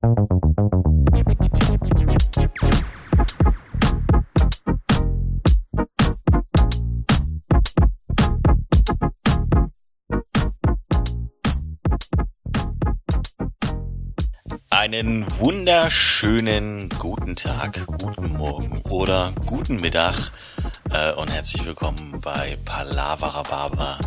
Einen wunderschönen guten Tag, guten Morgen oder guten Mittag äh, und herzlich willkommen bei Palavra Barber,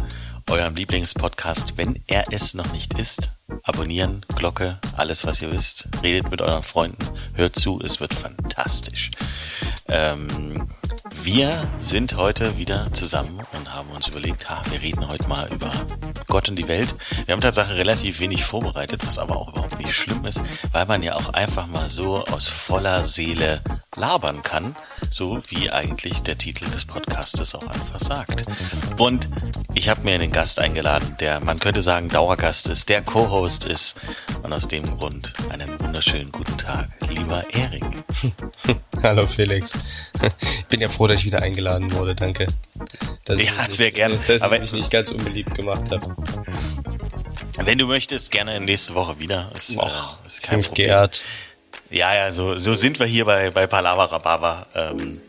eurem Lieblingspodcast, wenn er es noch nicht ist. Abonnieren, Glocke, alles was ihr wisst. Redet mit euren Freunden, hört zu, es wird fantastisch. Ähm, wir sind heute wieder zusammen und haben uns überlegt, ha, wir reden heute mal über Gott und die Welt. Wir haben tatsächlich relativ wenig vorbereitet, was aber auch überhaupt nicht schlimm ist, weil man ja auch einfach mal so aus voller Seele labern kann, so wie eigentlich der Titel des Podcastes auch einfach sagt. Und ich habe mir einen Gast eingeladen, der, man könnte sagen, Dauergast ist, der Co-Host ist und aus dem Grund einen wunderschönen guten Tag, lieber Erik. Hallo Felix. Ich bin ja froh, dass ich wieder eingeladen wurde, danke. Dass ja, ich, sehr gerne. Dass Aber ich mich nicht ganz unbeliebt gemacht habe. Wenn du möchtest, gerne nächste Woche wieder. Ist, Och, äh, ist kein Problem. Geehrt. Ja, ja, so, so sind wir hier bei, bei Palava Rababa. Ähm,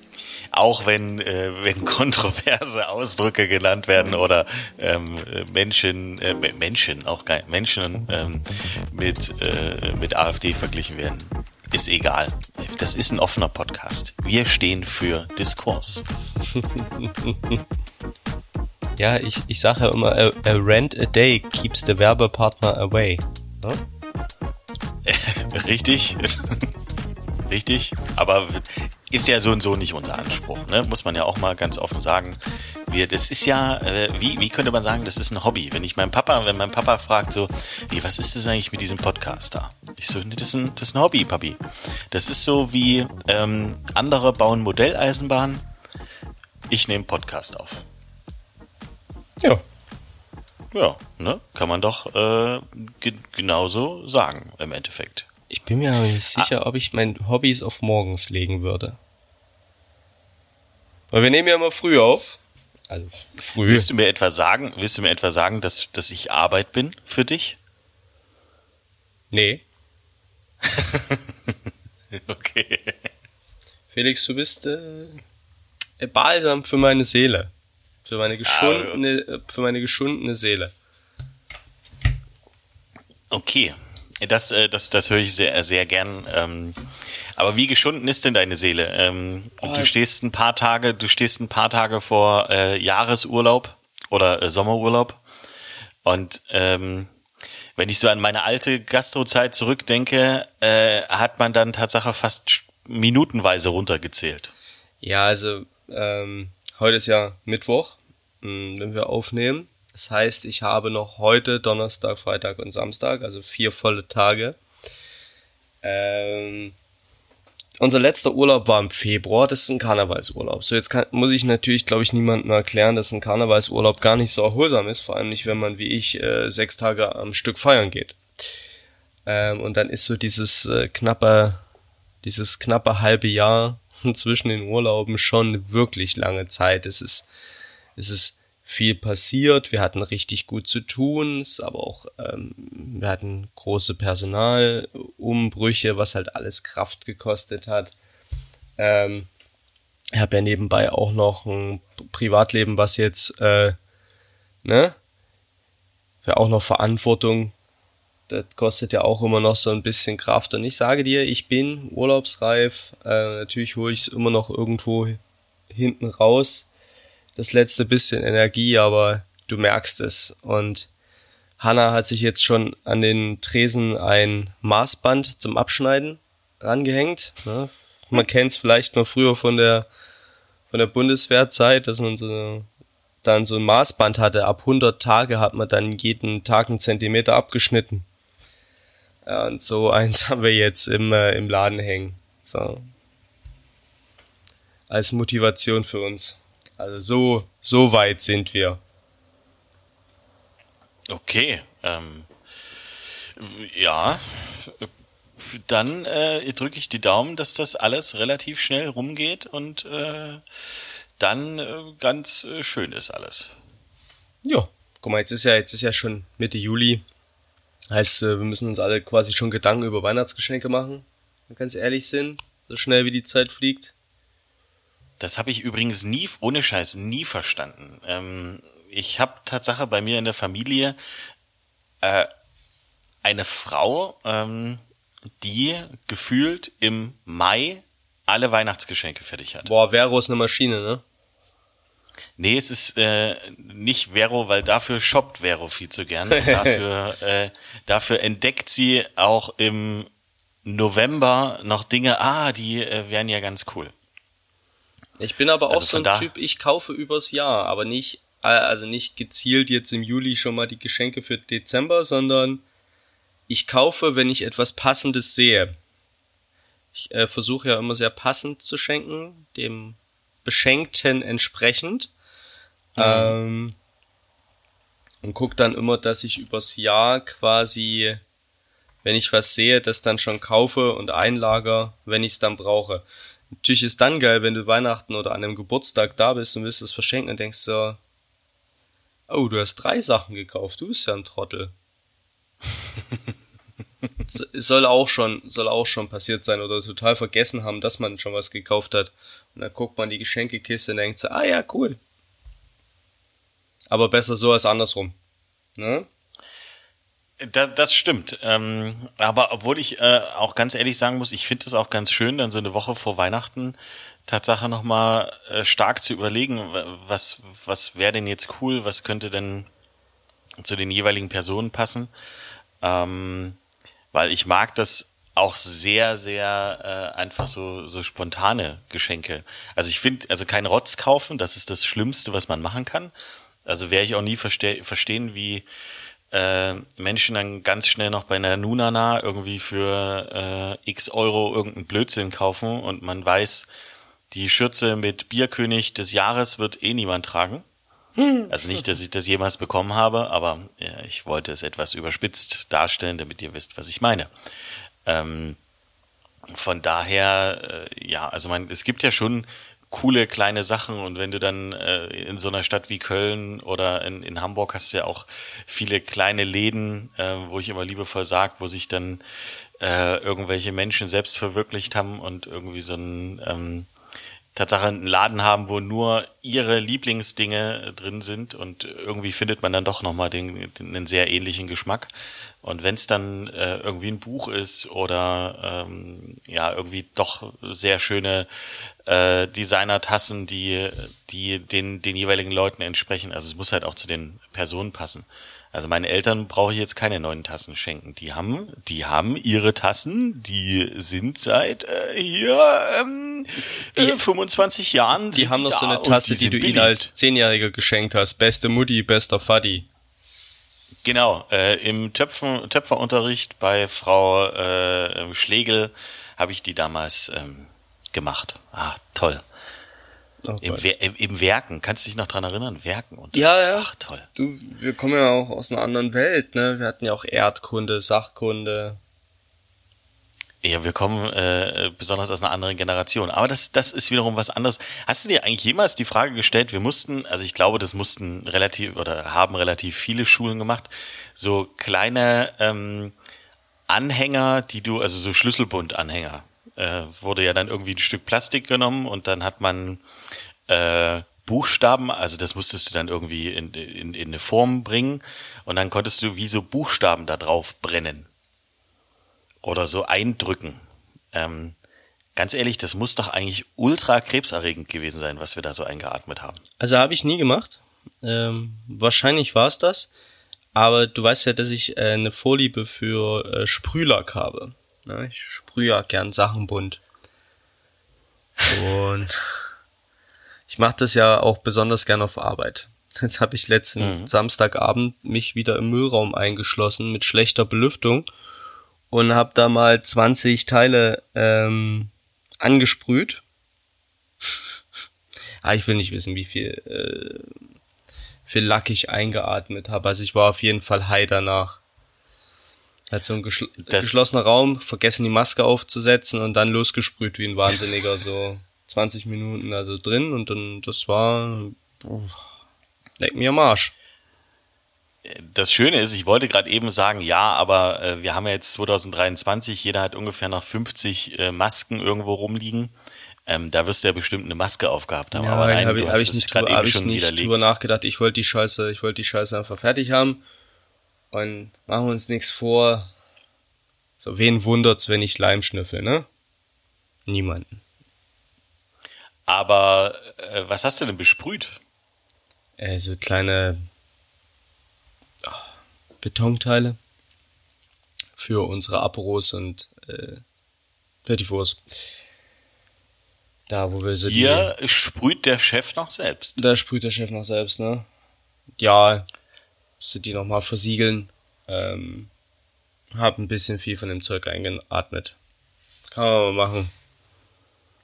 auch wenn, äh, wenn kontroverse Ausdrücke genannt werden oder ähm, Menschen, äh, Menschen, auch geil, Menschen ähm, mit, äh, mit AfD verglichen werden. Ist egal. Das ist ein offener Podcast. Wir stehen für Diskurs. ja, ich, ich sage ja immer, a, a rent a day keeps the Werbepartner away. Ja? Richtig. Richtig. Aber ist ja so und so nicht unser Anspruch, ne? muss man ja auch mal ganz offen sagen. Wir, das ist ja, äh, wie, wie könnte man sagen, das ist ein Hobby. Wenn ich meinem Papa, wenn mein Papa fragt so, hey, was ist das eigentlich mit diesem Podcast da? Ich so, nee, das ist ein, das ist ein Hobby, Papi. Das ist so wie ähm, andere bauen Modelleisenbahn, ich nehme Podcast auf. Ja. Ja, ne? Kann man doch äh, ge genauso sagen im Endeffekt. Ich bin mir aber nicht sicher, ah. ob ich mein Hobbys auf morgens legen würde. Weil wir nehmen ja immer früh auf. Also früh. Willst du mir etwa sagen, willst du mir etwa sagen, dass, dass ich Arbeit bin für dich? Nee. okay. Felix, du bist äh, Balsam für meine Seele. Für meine geschundene, ah, für meine geschundene Seele. Okay. Das, äh, das, das höre ich sehr, sehr gern. Ähm, aber wie geschunden ist denn deine Seele? Ähm, oh, du stehst ein paar Tage, du stehst ein paar Tage vor äh, Jahresurlaub oder äh, Sommerurlaub. Und ähm, wenn ich so an meine alte Gastrozeit zurückdenke, äh, hat man dann Tatsache fast minutenweise runtergezählt. Ja, also ähm, heute ist ja Mittwoch, hm, wenn wir aufnehmen. Das heißt, ich habe noch heute Donnerstag, Freitag und Samstag, also vier volle Tage. Ähm, unser letzter Urlaub war im Februar, das ist ein Karnevalsurlaub. So, jetzt kann, muss ich natürlich, glaube ich, niemandem erklären, dass ein Karnevalsurlaub gar nicht so erholsam ist, vor allem nicht, wenn man wie ich äh, sechs Tage am Stück feiern geht. Ähm, und dann ist so dieses äh, knappe, dieses knappe halbe Jahr zwischen den Urlauben schon wirklich lange Zeit. Es ist, es ist viel passiert. Wir hatten richtig gut zu tun, aber auch ähm, wir hatten große Personalumbrüche, was halt alles Kraft gekostet hat. Ähm, ich habe ja nebenbei auch noch ein Privatleben, was jetzt, äh, ne, ja auch noch Verantwortung. Das kostet ja auch immer noch so ein bisschen Kraft. Und ich sage dir, ich bin urlaubsreif. Äh, natürlich hole ich es immer noch irgendwo hinten raus das letzte bisschen Energie, aber du merkst es. Und Hanna hat sich jetzt schon an den Tresen ein Maßband zum Abschneiden rangehängt. Ne? Man kennt es vielleicht noch früher von der von der Bundeswehrzeit, dass man so dann so ein Maßband hatte. Ab 100 Tage hat man dann jeden Tag einen Zentimeter abgeschnitten. Ja, und so eins haben wir jetzt im, äh, im Laden hängen. So. Als Motivation für uns. Also so, so weit sind wir. Okay. Ähm, ja, dann äh, drücke ich die Daumen, dass das alles relativ schnell rumgeht und äh, dann äh, ganz äh, schön ist alles. Ja, guck mal, jetzt ist ja jetzt ist ja schon Mitte Juli. Heißt, äh, wir müssen uns alle quasi schon Gedanken über Weihnachtsgeschenke machen, wenn wir ganz ehrlich sind, so schnell wie die Zeit fliegt. Das habe ich übrigens nie, ohne Scheiß, nie verstanden. Ähm, ich habe Tatsache bei mir in der Familie äh, eine Frau, ähm, die gefühlt im Mai alle Weihnachtsgeschenke fertig hat. Boah, Vero ist eine Maschine, ne? Nee, es ist äh, nicht Vero, weil dafür shoppt Vero viel zu gern. dafür, äh, dafür entdeckt sie auch im November noch Dinge, ah, die äh, wären ja ganz cool. Ich bin aber auch also so ein Typ, ich kaufe übers Jahr, aber nicht, äh, also nicht gezielt jetzt im Juli schon mal die Geschenke für Dezember, sondern ich kaufe, wenn ich etwas Passendes sehe. Ich äh, versuche ja immer sehr passend zu schenken, dem Beschenkten entsprechend. Mhm. Ähm, und gucke dann immer, dass ich übers Jahr quasi, wenn ich was sehe, das dann schon kaufe und einlager, wenn ich es dann brauche. Natürlich ist dann geil, wenn du Weihnachten oder an einem Geburtstag da bist und willst es verschenken und denkst so, oh, du hast drei Sachen gekauft, du bist ja ein Trottel. soll auch schon, soll auch schon passiert sein oder total vergessen haben, dass man schon was gekauft hat. Und dann guckt man die Geschenkekiste und denkt so, ah ja, cool. Aber besser so als andersrum. Ne? Das, das stimmt. Ähm, aber obwohl ich äh, auch ganz ehrlich sagen muss, ich finde es auch ganz schön, dann so eine Woche vor Weihnachten Tatsache nochmal äh, stark zu überlegen, was, was wäre denn jetzt cool, was könnte denn zu den jeweiligen Personen passen. Ähm, weil ich mag das auch sehr, sehr äh, einfach so, so spontane Geschenke. Also ich finde, also kein Rotz kaufen, das ist das Schlimmste, was man machen kann. Also werde ich auch nie verste verstehen, wie äh, Menschen dann ganz schnell noch bei einer Nunana irgendwie für äh, x Euro irgendeinen Blödsinn kaufen und man weiß, die Schürze mit Bierkönig des Jahres wird eh niemand tragen. Hm. Also nicht, dass ich das jemals bekommen habe, aber ja, ich wollte es etwas überspitzt darstellen, damit ihr wisst, was ich meine. Ähm, von daher, äh, ja, also man, es gibt ja schon coole kleine Sachen und wenn du dann äh, in so einer Stadt wie Köln oder in, in Hamburg hast du ja auch viele kleine Läden, äh, wo ich immer liebevoll sag, wo sich dann äh, irgendwelche Menschen selbst verwirklicht haben und irgendwie so ein ähm, Tatsache einen Laden haben, wo nur ihre Lieblingsdinge drin sind und irgendwie findet man dann doch nochmal den, den, einen sehr ähnlichen Geschmack. Und wenn es dann äh, irgendwie ein Buch ist oder ähm, ja irgendwie doch sehr schöne äh, Designer-Tassen, die die den den jeweiligen Leuten entsprechen, also es muss halt auch zu den Personen passen. Also meine Eltern brauche ich jetzt keine neuen Tassen schenken. Die haben, die haben ihre Tassen, die sind seit äh, hier ähm, die, äh, 25 Jahren. Die haben noch so eine Tasse, die, die du ihnen als Zehnjähriger geschenkt hast. Beste Mutti, bester Faddy. Genau, äh, im Töpfen, Töpferunterricht bei Frau äh, Schlegel habe ich die damals ähm, gemacht. Ah, toll. Oh Im, im, Im, Werken, kannst du dich noch dran erinnern? Werken und Ja, ja. Ach, toll. Du, wir kommen ja auch aus einer anderen Welt, ne? Wir hatten ja auch Erdkunde, Sachkunde. Ja, wir kommen äh, besonders aus einer anderen Generation. Aber das, das ist wiederum was anderes. Hast du dir eigentlich jemals die Frage gestellt, wir mussten, also ich glaube, das mussten relativ oder haben relativ viele Schulen gemacht, so kleine ähm, Anhänger, die du, also so Schlüsselbundanhänger, äh, wurde ja dann irgendwie ein Stück Plastik genommen und dann hat man äh, Buchstaben, also das musstest du dann irgendwie in, in, in eine Form bringen und dann konntest du wie so Buchstaben da drauf brennen oder so eindrücken. Ähm, ganz ehrlich, das muss doch eigentlich ultra krebserregend gewesen sein, was wir da so eingeatmet haben. Also habe ich nie gemacht. Ähm, wahrscheinlich war es das. Aber du weißt ja, dass ich äh, eine Vorliebe für äh, Sprühlack habe. Ja, ich sprühe ja gern Sachen bunt. Und ich mache das ja auch besonders gern auf Arbeit. Jetzt habe ich letzten mhm. Samstagabend mich wieder im Müllraum eingeschlossen mit schlechter Belüftung und habe da mal 20 Teile ähm, angesprüht. ah, ich will nicht wissen, wie viel, äh, viel Lack ich eingeatmet habe. Also ich war auf jeden Fall high danach. Hat so ein geschl das geschlossener Raum, vergessen die Maske aufzusetzen und dann losgesprüht wie ein Wahnsinniger, so 20 Minuten also drin und dann, das war, boah, leck mir am Arsch. das Schöne ist, ich wollte gerade eben sagen, ja, aber äh, wir haben ja jetzt 2023, jeder hat ungefähr noch 50 äh, Masken irgendwo rumliegen. Ähm, da wirst du ja bestimmt eine Maske aufgehabt haben. Ja, aber nein, habe hab ich nicht, gerade drüber, hab ich nicht widerlegt. drüber nachgedacht. Ich wollte die Scheiße, ich wollte die Scheiße einfach fertig haben. Und machen wir uns nichts vor. So, wen wundert's, wenn ich Leim schnüffel, ne? Niemanden. Aber äh, was hast du denn besprüht? Äh, so kleine ah, Betonteile für unsere Aperos und äh, Petit Fours. Da, wo wir so Hier sprüht der Chef noch selbst. die. Da sprüht der Chef noch selbst, ne? Ja, musste die nochmal versiegeln. Ähm, hab ein bisschen viel von dem Zeug eingeatmet. Kann man mal machen.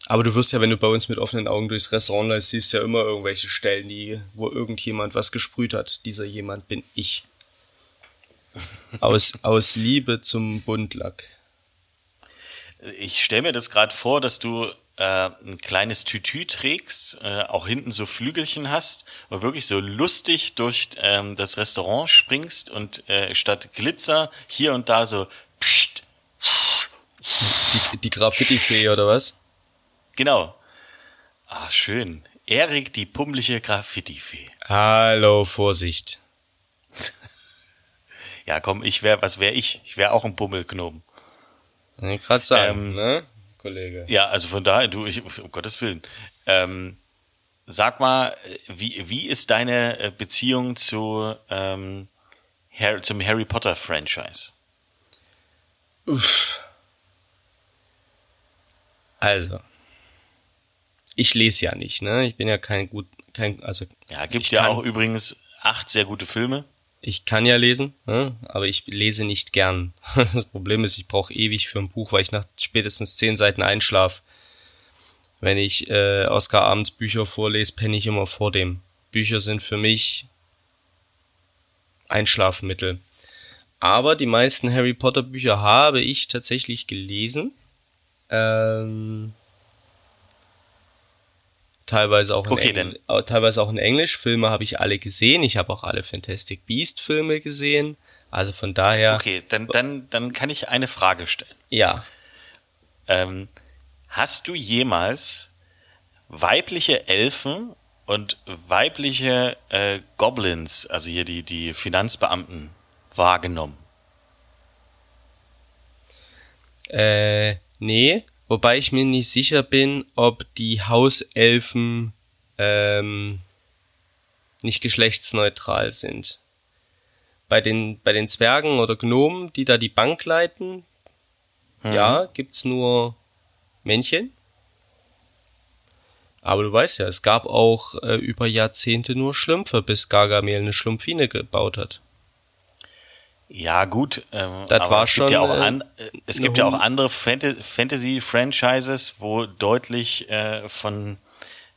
Aber du wirst ja, wenn du bei uns mit offenen Augen durchs Restaurant läufst, siehst ja immer irgendwelche Stellen, die, wo irgendjemand was gesprüht hat. Dieser jemand bin ich. Aus, aus Liebe zum Buntlack. Ich stelle mir das gerade vor, dass du äh, ein kleines Tütü trägst, äh, auch hinten so Flügelchen hast und wirklich so lustig durch ähm, das Restaurant springst und äh, statt Glitzer hier und da so pssst, Die, die Graffiti-Fee oder was? genau. Ah, schön. Erik, die pummelige Graffiti-Fee. Hallo, Vorsicht. Ja, komm, ich wär, was wär ich? Ich wär auch ein Pummelknoben. Gerade sagen, Ähm, ne, Kollege? Ja, also von daher, du, ich, um Gottes Willen. Ähm, sag mal, wie, wie ist deine äh, Beziehung zu, ähm, Harry, zum Harry Potter Franchise? Also, ich lese ja nicht, ne? Ich bin ja kein gut, kein, also Ja, gibt ja auch übrigens acht sehr gute Filme. Ich kann ja lesen, ne? aber ich lese nicht gern. Das Problem ist, ich brauche ewig für ein Buch, weil ich nach spätestens zehn Seiten einschlaf. Wenn ich äh, Oscar abends Bücher vorlese, penne ich immer vor dem. Bücher sind für mich Einschlafmittel. Aber die meisten Harry Potter Bücher habe ich tatsächlich gelesen. Ähm, teilweise auch in Okay, Engl äh, teilweise auch in Englisch. Filme habe ich alle gesehen. Ich habe auch alle Fantastic Beast Filme gesehen. Also von daher, Okay, dann, dann, dann kann ich eine Frage stellen. ja. Ähm, hast du jemals weibliche Elfen und weibliche äh, Goblins, also hier die, die Finanzbeamten, wahrgenommen? Äh, nee. Wobei ich mir nicht sicher bin, ob die Hauselfen ähm, nicht geschlechtsneutral sind. Bei den, bei den Zwergen oder Gnomen, die da die Bank leiten, ja, gibt's nur Männchen. Aber du weißt ja, es gab auch äh, über Jahrzehnte nur Schlümpfe, bis Gargamel eine Schlumpfine gebaut hat. Ja, gut. Ähm, Das aber war es gibt schon, ja auch, äh, an, äh, es gibt ja auch andere Fant Fantasy-Franchises, wo deutlich äh, von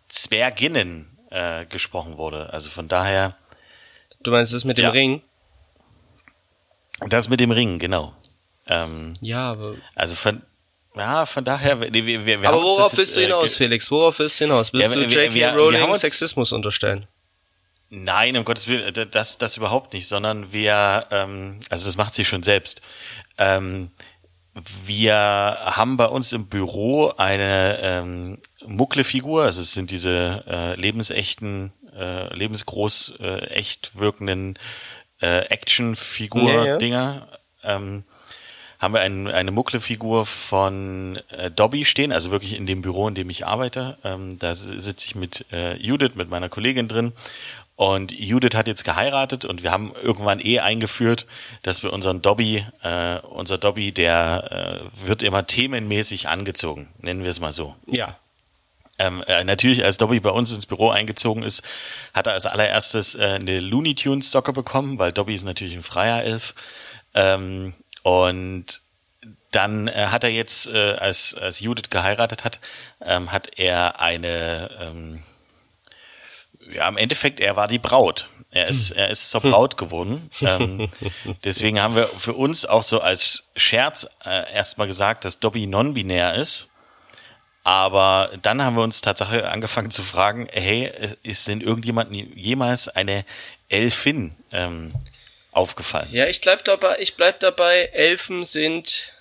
Zwerginnen äh, gesprochen wurde. Also von daher, Du meinst das mit dem Ja. Ring? das mit dem Ring, genau. Ähm, Ja, aber also von, ja, von daher, wir, wir, wir Aber worauf jetzt, willst du äh, hinaus, Felix? Worauf willst du hinaus? Willst Ja, du J.K. Rowling Sexismus unterstellen? Nein, um Gottes Willen, das, das überhaupt nicht, sondern wir, ähm, also das macht sie schon selbst. Ähm, wir haben bei uns im Büro eine ähm, Mucklefigur, also es sind diese äh, lebensechten, äh, lebensgroß, äh, echt wirkenden äh, Ja, ja. Actionfigur-Dinger. Ähm, haben wir ein, eine Mucklefigur von äh, Dobby stehen, also wirklich in dem Büro, in dem ich arbeite. Ähm, da si- sitze ich mit äh, Judith, mit meiner Kollegin drin. Und Judith hat jetzt geheiratet und wir haben irgendwann eh eingeführt, dass wir unseren Dobby, äh, unser Dobby, der äh, wird immer themenmäßig angezogen, nennen wir es mal so. Ja. Ähm, äh, natürlich, als Dobby bei uns ins Büro eingezogen ist, hat er als allererstes äh, eine Looney Tunes Socke bekommen, weil Dobby ist natürlich ein freier Elf. Ähm, und dann äh, hat er jetzt, äh, als, als Judith geheiratet hat, ähm, hat er eine, ähm, ja, im Endeffekt, er war die Braut. Er ist, er ist zur Braut geworden. Ähm, deswegen haben wir für uns auch so als Scherz äh, erstmal gesagt, dass Dobby non-binär ist. Aber dann haben wir uns tatsächlich angefangen zu fragen, hey, ist denn irgendjemand jemals eine Elfin ähm, aufgefallen? Ja, ich bleib dabei, ich bleib dabei, Elfen sind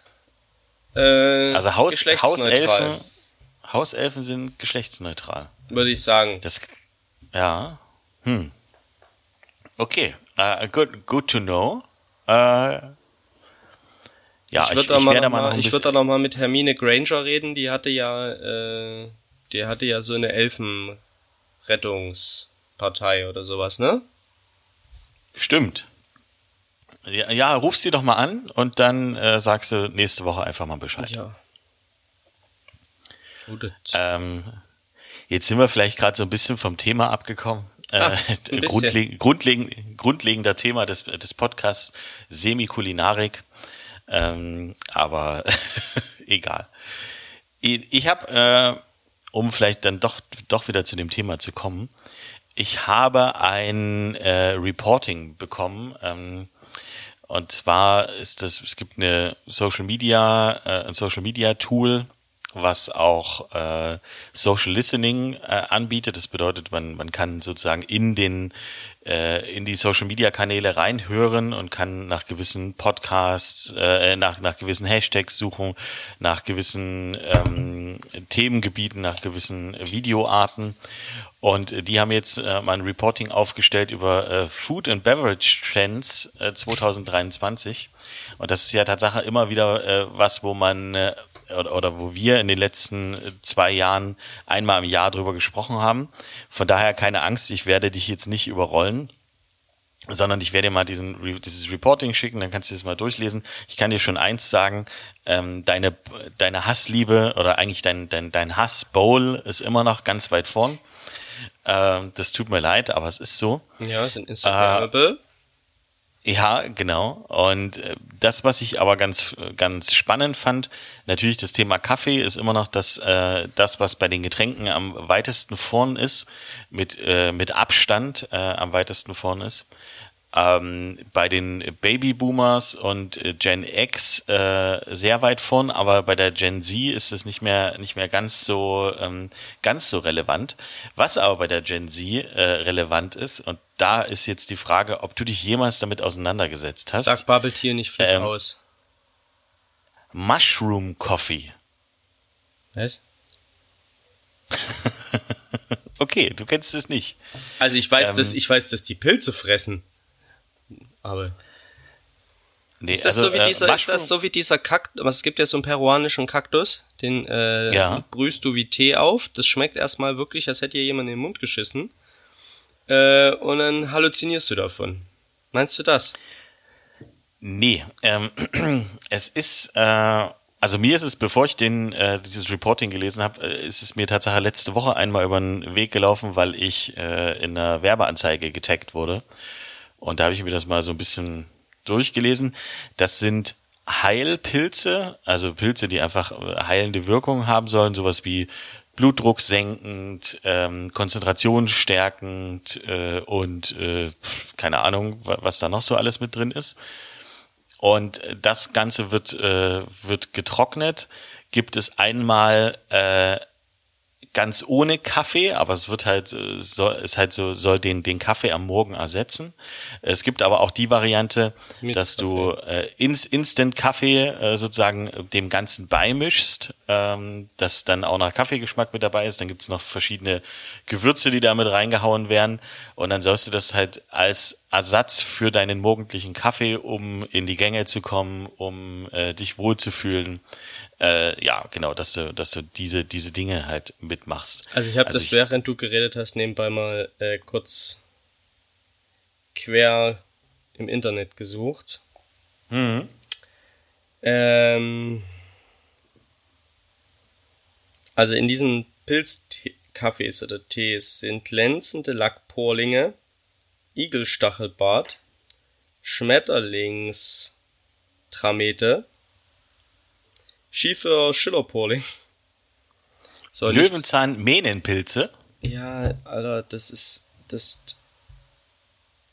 äh, also Haus, Hauselfen, Hauselfen sind geschlechtsneutral. Würde ich sagen. Das, ja. Hm. Okay. Uh, good, good to know. Uh, ja, ich, ich, ich werde mal, noch ich würde da noch mal mit Hermine Granger reden. Die hatte ja, äh, die hatte ja so eine Elfenrettungspartei oder sowas, ne? Stimmt. Ja, ja, ruf sie doch mal an und dann äh, sagst du nächste Woche einfach mal Bescheid. Ja. Ähm, jetzt sind wir vielleicht gerade so ein bisschen vom Thema abgekommen. Ah, äh, grundleg grundlegend, grundlegender Thema des, des Podcasts Semikulinarik. Ähm, aber egal. Ich, ich habe, äh, um vielleicht dann doch, doch wieder zu dem Thema zu kommen, ich habe ein äh, Reporting bekommen. Ähm, und zwar ist das, es gibt eine Social Media, äh, ein Social Media Tool, was auch äh, Social Listening äh, anbietet. Das bedeutet, man, man kann sozusagen in den äh, in die Social Media Kanäle reinhören und kann nach gewissen Podcasts, äh, nach, nach gewissen Hashtags suchen, nach gewissen ähm, Themengebieten, nach gewissen Videoarten. Und die haben jetzt äh, mal ein Reporting aufgestellt über äh, Food and Beverage Trends äh, 2023. Und das ist ja tatsächlich immer wieder äh, was, wo man äh, oder, oder wo wir in den letzten zwei Jahren einmal im Jahr drüber gesprochen haben. Von daher keine Angst, ich werde dich jetzt nicht überrollen sondern ich werde dir mal diesen, dieses Reporting schicken, dann kannst du das mal durchlesen. Ich kann dir schon eins sagen, ähm, deine, deine Hassliebe oder eigentlich dein, dein, dein Hass-Bowl ist immer noch ganz weit vorn. Ähm, das tut mir leid, aber es ist so. Ja, sind Instagrammable. Äh, ja, genau. Und äh, das, was ich aber ganz, ganz spannend fand, natürlich das Thema Kaffee ist immer noch das, äh, das, was bei den Getränken am weitesten vorn ist, mit, äh, mit Abstand äh, am weitesten vorn ist ähm, bei den Babyboomers und äh, Gen X äh, sehr weit vorn, aber bei der Gen Z ist es nicht mehr nicht mehr ganz so ähm, ganz so relevant. Was aber bei der Gen Z äh, relevant ist und da ist jetzt die Frage, ob du dich jemals damit auseinandergesetzt hast. Sag Bubble Tea nicht flip ähm, aus. Mushroom Coffee. Was? okay, du kennst es nicht. Also ich weiß, ähm, dass ich weiß, dass die Pilze fressen. Aber. Nee, ist, das also, so wie äh, dieser, ist das so wie dieser Kaktus? Es gibt ja so einen peruanischen Kaktus, den äh, ja. brühst du wie Tee auf. Das schmeckt erstmal wirklich, als hätte dir jemand in den Mund geschissen. Äh, und dann halluzinierst du davon. Meinst du das? Nee, ähm, es ist, äh, also mir ist es, bevor ich den äh, dieses Reporting gelesen habe, äh, ist es mir tatsächlich letzte Woche einmal über den Weg gelaufen, weil ich äh, in einer Werbeanzeige getaggt wurde und da habe ich mir das mal so ein bisschen durchgelesen. Das sind Heilpilze, also Pilze, die einfach heilende Wirkung haben sollen, sowas wie Blutdruck senkend, ähm, Konzentration stärkend äh, und äh, keine Ahnung, was da noch so alles mit drin ist. Und das Ganze wird, äh, wird getrocknet. Gibt es einmal äh, ganz ohne Kaffee, aber es wird halt, äh, soll, ist halt so, soll den, den Kaffee am Morgen ersetzen. Es gibt aber auch die Variante, Mit dass Kaffee. du äh, ins Instant Kaffee äh, sozusagen dem Ganzen beimischst, ähm, dass dann auch noch Kaffeegeschmack mit dabei ist. Dann gibt's noch verschiedene Gewürze, die da mit reingehauen werden. Und dann sollst du das halt als Ersatz für deinen morgendlichen Kaffee, um in die Gänge zu kommen, um äh, dich wohlzufühlen, äh, ja, genau, dass du, dass du diese, diese Dinge halt mitmachst. Also ich habe also das, ich, während du geredet hast, nebenbei mal äh, kurz quer im Internet gesucht. Mhm. Ähm, also in diesen Pilzkaffees oder Tees sind glänzende Lackporlinge, Igelstachelbart, Schmetterlingstramete, Schiefer Schillerpoling. So, Löwenzahn Mähnenpilze. Ja, Alter, das ist das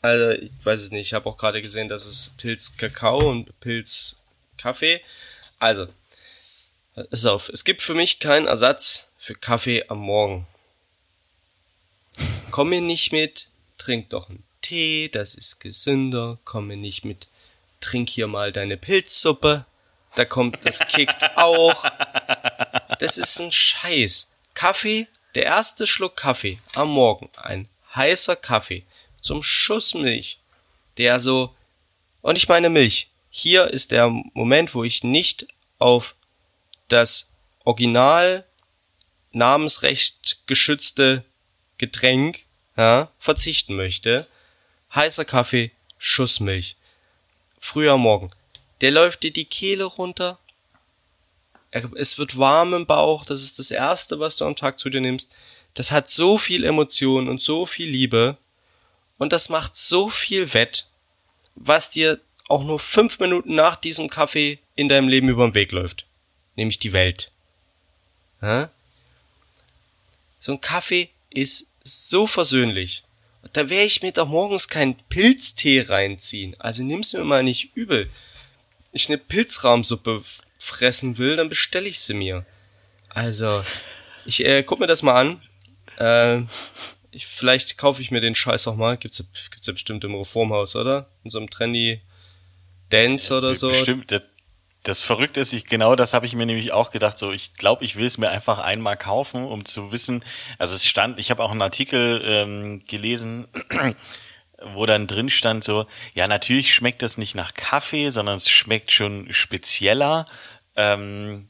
also ich weiß es nicht, ich habe auch gerade gesehen, dass es Pilz Kakao und Pilz Kaffee. Also, pass auf, es gibt für mich keinen Ersatz für Kaffee am Morgen. Komm mir nicht mit, trink doch einen Tee, das ist gesünder, komme nicht mit, trink hier mal deine Pilzsuppe, da kommt, das kickt auch. Das ist ein Scheiß. Kaffee, der erste Schluck Kaffee am Morgen, ein heißer Kaffee zum Schuss Milch, der so, und ich meine Milch, hier ist der Moment, wo ich nicht auf das Original Namensrecht geschützte Getränk ja, verzichten möchte. Heißer Kaffee, Schussmilch. Früher Morgen. Der läuft dir die Kehle runter. Es wird warm im Bauch. Das ist das Erste, was du am Tag zu dir nimmst. Das hat so viel Emotion und so viel Liebe. Und das macht so viel wett, was dir auch nur fünf Minuten nach diesem Kaffee in deinem Leben über den Weg läuft. Nämlich die Welt. Ja? So ein Kaffee ist so versöhnlich. Da werde ich mir doch morgens keinen Pilztee reinziehen. Also nimm's mir mal nicht übel. Ich eine Pilzrahmsuppe fressen will, dann bestelle ich sie mir. Also, ich äh, guck mir das mal an. Äh, ich, vielleicht kaufe ich mir den Scheiß auch mal. Gibt's, gibt's ja bestimmt im Reformhaus, oder? In so einem trendy Dance oder so. Bestimmt, das, Verrückte ist, ich, genau das habe ich mir nämlich auch gedacht. So, ich glaube, ich will es mir einfach einmal kaufen, um zu wissen. Also es stand, ich habe auch einen Artikel ähm, gelesen, wo dann drin stand so, ja natürlich schmeckt das nicht nach Kaffee, sondern es schmeckt schon spezieller. Ähm,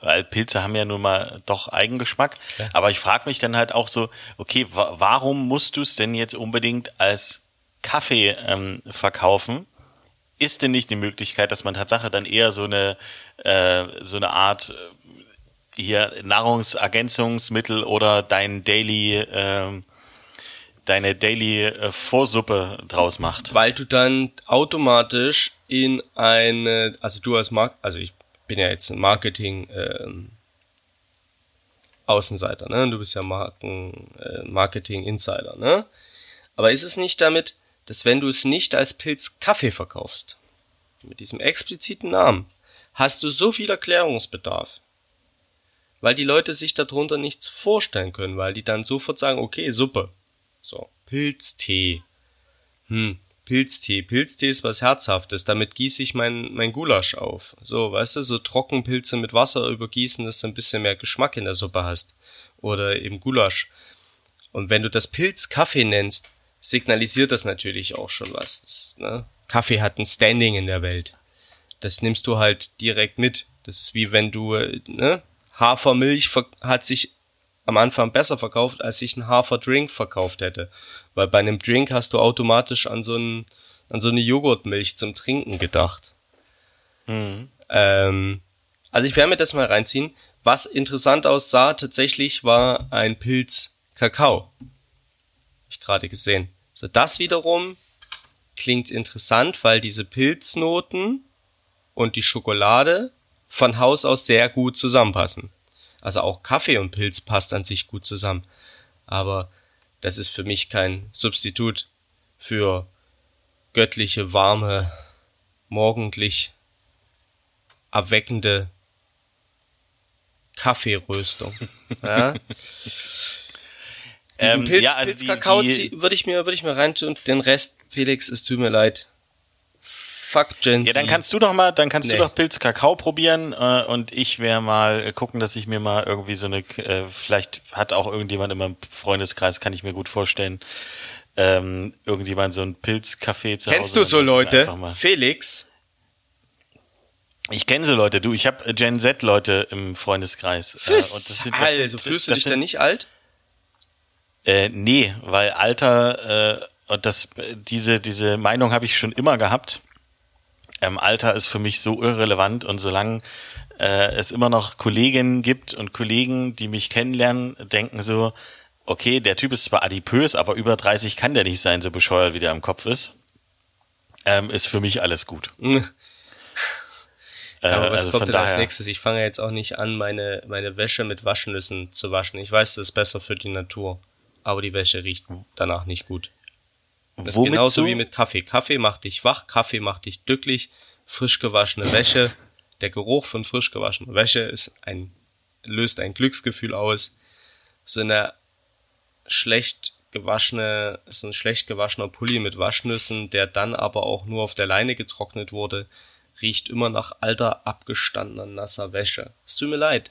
weil Pilze haben ja nun mal doch Eigengeschmack. Ja. Aber ich frage mich dann halt auch so, okay, wa warum musst du es denn jetzt unbedingt als Kaffee ähm, verkaufen? Ist denn nicht die Möglichkeit, dass man Tatsache dann eher so eine äh, so eine Art äh, hier Nahrungsergänzungsmittel oder dein Daily äh, deine Daily äh, Vorsuppe draus macht? Weil du dann automatisch in eine, also du als Mark, also ich bin ja jetzt ein Marketing äh, Außenseiter, ne? Du bist ja Marken, äh, Marketing Insider, ne? Aber ist es nicht damit dass wenn du es nicht als Pilz Kaffee verkaufst, mit diesem expliziten Namen, hast du so viel Erklärungsbedarf. Weil die Leute sich darunter nichts vorstellen können, weil die dann sofort sagen, okay, Suppe. So, Pilztee. Hm, Pilztee. Pilztee ist was Herzhaftes. Damit gieße ich mein, mein Gulasch auf. So, weißt du, so Trockenpilze mit Wasser übergießen, dass du ein bisschen mehr Geschmack in der Suppe hast. Oder eben Gulasch. Und wenn du das Pilz Kaffee nennst, signalisiert das natürlich auch schon was. Das, ne? Kaffee hat ein Standing in der Welt. Das nimmst du halt direkt mit. Das ist wie wenn du, ne? Hafermilch hat sich am Anfang besser verkauft, als sich ein Haferdrink verkauft hätte. Weil bei einem Drink hast du automatisch an so, ein, an so eine Joghurtmilch zum Trinken gedacht. Mhm. Ähm, also ich werde mir das mal reinziehen. Was interessant aussah, tatsächlich war ein Pilz Kakao ich gerade gesehen. So, das wiederum klingt interessant, weil diese Pilznoten und die Schokolade von Haus aus sehr gut zusammenpassen. Also auch Kaffee und Pilz passt an sich gut zusammen. Aber das ist für mich kein Substitut für göttliche, warme, morgendlich erweckende Kaffeeröstung. Ja? Ähm, Pilz, ja, also Pilzkakao würde ich mir, würde ich mir reintun. Den Rest, Felix, es tut mir leid. Fuck Gen Ja, dann kannst du doch mal, dann kannst nee. du doch Pilz Kakao probieren äh, und ich werde mal gucken, dass ich mir mal irgendwie so eine, äh, vielleicht hat auch irgendjemand in meinem Freundeskreis, kann ich mir gut vorstellen, ähm, irgendjemand so ein Pilzkaffee zu Kennst Hause. Kennst du so Leute? Felix? Ich kenne so Leute, du, ich habe Gen Z Leute im Freundeskreis. Fürs, äh, und das sind, das also sind, fühlst du dich denn nicht alt? Äh, nee, weil Alter, äh, und das, diese, diese Meinung habe ich schon immer gehabt. Ähm, Alter ist für mich so irrelevant und solange äh, es immer noch Kolleginnen gibt und Kollegen, die mich kennenlernen, denken so, okay, der Typ ist zwar adipös, aber über 30 kann der nicht sein, so bescheuert wie der am Kopf ist, ähm, ist für mich alles gut. Äh, aber was also kommt denn als nächstes? Ich fange jetzt auch nicht an, meine, meine Wäsche mit Waschnüssen zu waschen. Ich weiß, das ist besser für die Natur aber die Wäsche riecht danach nicht gut. Das Womit ist genauso so? wie mit Kaffee. Kaffee macht dich wach, Kaffee macht dich glücklich, frisch gewaschene Wäsche. Der Geruch von frisch gewaschener Wäsche ist ein, löst ein Glücksgefühl aus. So eine schlecht gewaschene, so ein schlecht gewaschener Pulli mit Waschnüssen, der dann aber auch nur auf der Leine getrocknet wurde, riecht immer nach alter, abgestandener, nasser Wäsche. Es tut mir leid.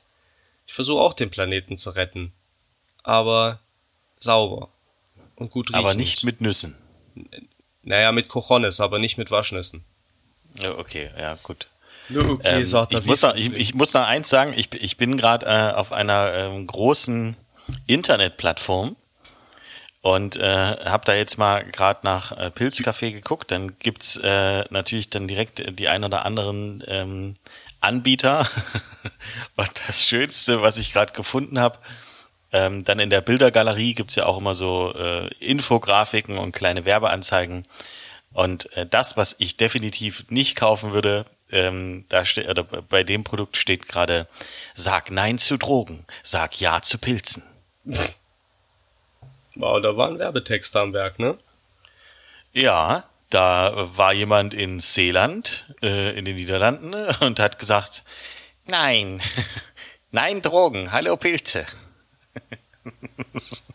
Ich versuche auch den Planeten zu retten. Aber sauber. Und gut riechend. Aber nicht mit Nüssen. Naja, mit Cojones, aber nicht mit Waschnüssen. Ja, okay, ja, gut. Okay, ähm, sagt ich, muss noch, ich, ich muss noch eins sagen, ich, ich bin gerade äh, auf einer ähm, großen Internetplattform und äh, habe da jetzt mal gerade nach äh, Pilzkaffee geguckt. Dann gibt's äh, natürlich dann direkt die ein oder anderen ähm, Anbieter. und das Schönste, was ich gerade gefunden habe, ähm, dann in der Bildergalerie gibt's ja auch immer so äh, Infografiken und kleine Werbeanzeigen. Und äh, das, was ich definitiv nicht kaufen würde, ähm, da steht oder bei dem Produkt steht gerade: Sag Nein zu Drogen, sag Ja zu Pilzen. Wow, da war ein Werbetext am Werk, ne? Ja, da war jemand in Seeland, äh, in den Niederlanden, und hat gesagt: Nein, nein Drogen, hallo Pilze.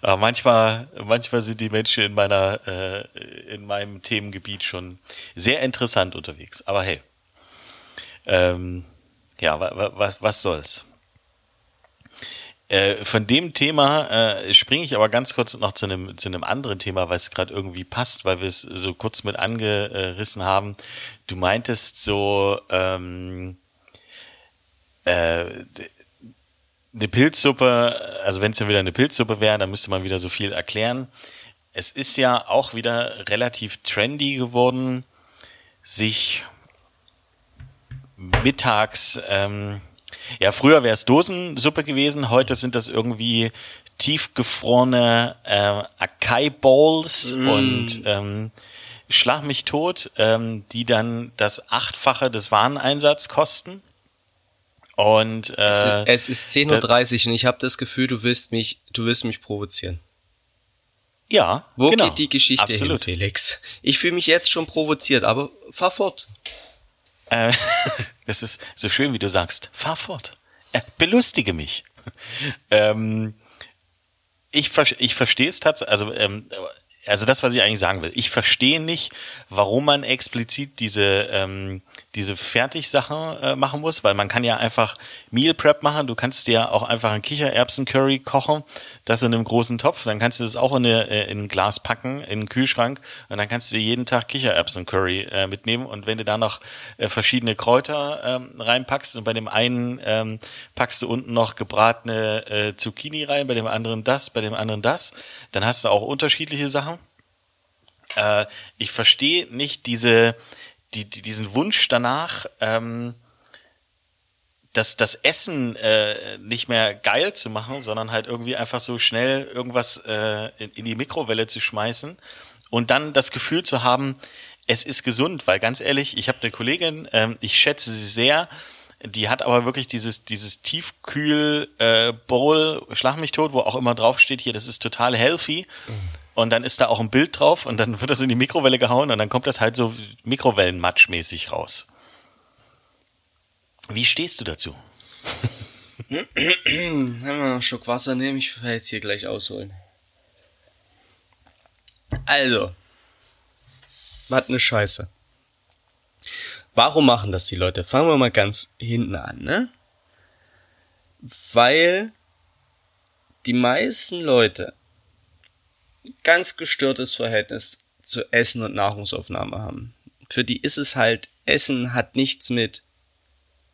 Aber manchmal, manchmal sind die Menschen in meiner, äh, in meinem Themengebiet schon sehr interessant unterwegs. Aber hey, ähm, ja, wa, wa, was soll's? Äh, von dem Thema äh, springe ich aber ganz kurz noch zu einem zu einem anderen Thema, weil es gerade irgendwie passt, weil wir es so kurz mit angerissen haben. Du meintest so ähm, äh, eine Pilzsuppe, also wenn es ja wieder eine Pilzsuppe wäre, dann müsste man wieder so viel erklären. Es ist ja auch wieder relativ trendy geworden, sich mittags, ähm, ja, früher wäre es Dosensuppe gewesen, heute sind das irgendwie tiefgefrorene äh, Akai Bowls mm. und ähm, Schlag mich tot, ähm, die dann das Achtfache des Wareneinsatz kosten. Und äh, es, ist 10.30 Uhr und ich habe das Gefühl, du willst mich, du willst mich provozieren. Ja. Wo genau. geht die Geschichte Absolut. hin, Felix? Ich fühle mich jetzt schon provoziert, aber fahr fort. Äh, das ist so schön, wie du sagst. Fahr fort. Äh, belustige mich. ähm, ich, ich verstehe es tatsächlich, also ähm, also das, was ich eigentlich sagen will. Ich verstehe nicht, warum man explizit diese, ähm, diese Fertigsachen äh, machen muss, weil man kann ja einfach Meal Prep machen. Du kannst dir auch einfach ein Kichererbsen-Curry kochen, das in einem großen Topf. Dann kannst du das auch in, eine, äh, in ein Glas packen, in einen Kühlschrank und dann kannst du dir jeden Tag Kichererbsen-Curry äh, mitnehmen. Und wenn du da noch äh, verschiedene Kräuter ähm, reinpackst und bei dem einen ähm, packst du unten noch gebratene äh, Zucchini rein, bei dem anderen das, bei dem anderen das, dann hast du auch unterschiedliche Sachen äh, ich verstehe nicht diese, die, die, diesen Wunsch danach, ähm, das, das Essen äh, nicht mehr geil zu machen, sondern halt irgendwie einfach so schnell irgendwas äh, in, in die Mikrowelle zu schmeißen und dann das Gefühl zu haben, es ist gesund, weil ganz ehrlich, ich habe eine Kollegin, ähm, ich schätze sie sehr, die hat aber wirklich dieses dieses Tiefkühl äh, Bowl Schlag mich tot, wo auch immer drauf steht hier, das ist total healthy. Mhm. Und dann ist da auch ein Bild drauf und dann wird das in die Mikrowelle gehauen und dann kommt das halt so Mikrowellenmatschmäßig raus. Wie stehst du dazu? Wenn wir noch einen Schluck Wasser nehmen, ich werde jetzt hier gleich ausholen. Also, was eine Scheiße. Warum machen das die Leute? Fangen wir mal ganz hinten an, ne? Weil die meisten Leute ganz gestörtes Verhältnis zu Essen und Nahrungsaufnahme haben. Für die ist es halt, Essen hat nichts mit,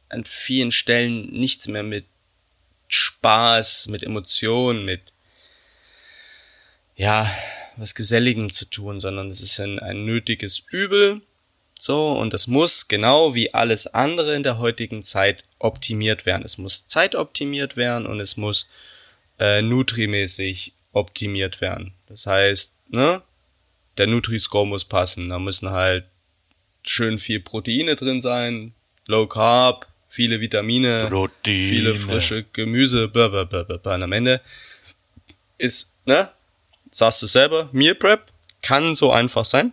an vielen Stellen nichts mehr mit Spaß, mit Emotionen, mit, ja, was Geselligem zu tun, sondern es ist ein, ein nötiges Übel. So, und das muss genau wie alles andere in der heutigen Zeit optimiert werden. Es muss zeitoptimiert werden und es muss äh, nutrimäßig optimiert werden. Das heißt, ne, der Nutri-Score muss passen. Da müssen halt schön viel Proteine drin sein, Low Carb, viele Vitamine, Proteine. viele frische Gemüse, blablabla. Und am Ende ist, ne, sagst du selber, Meal Prep kann so einfach sein.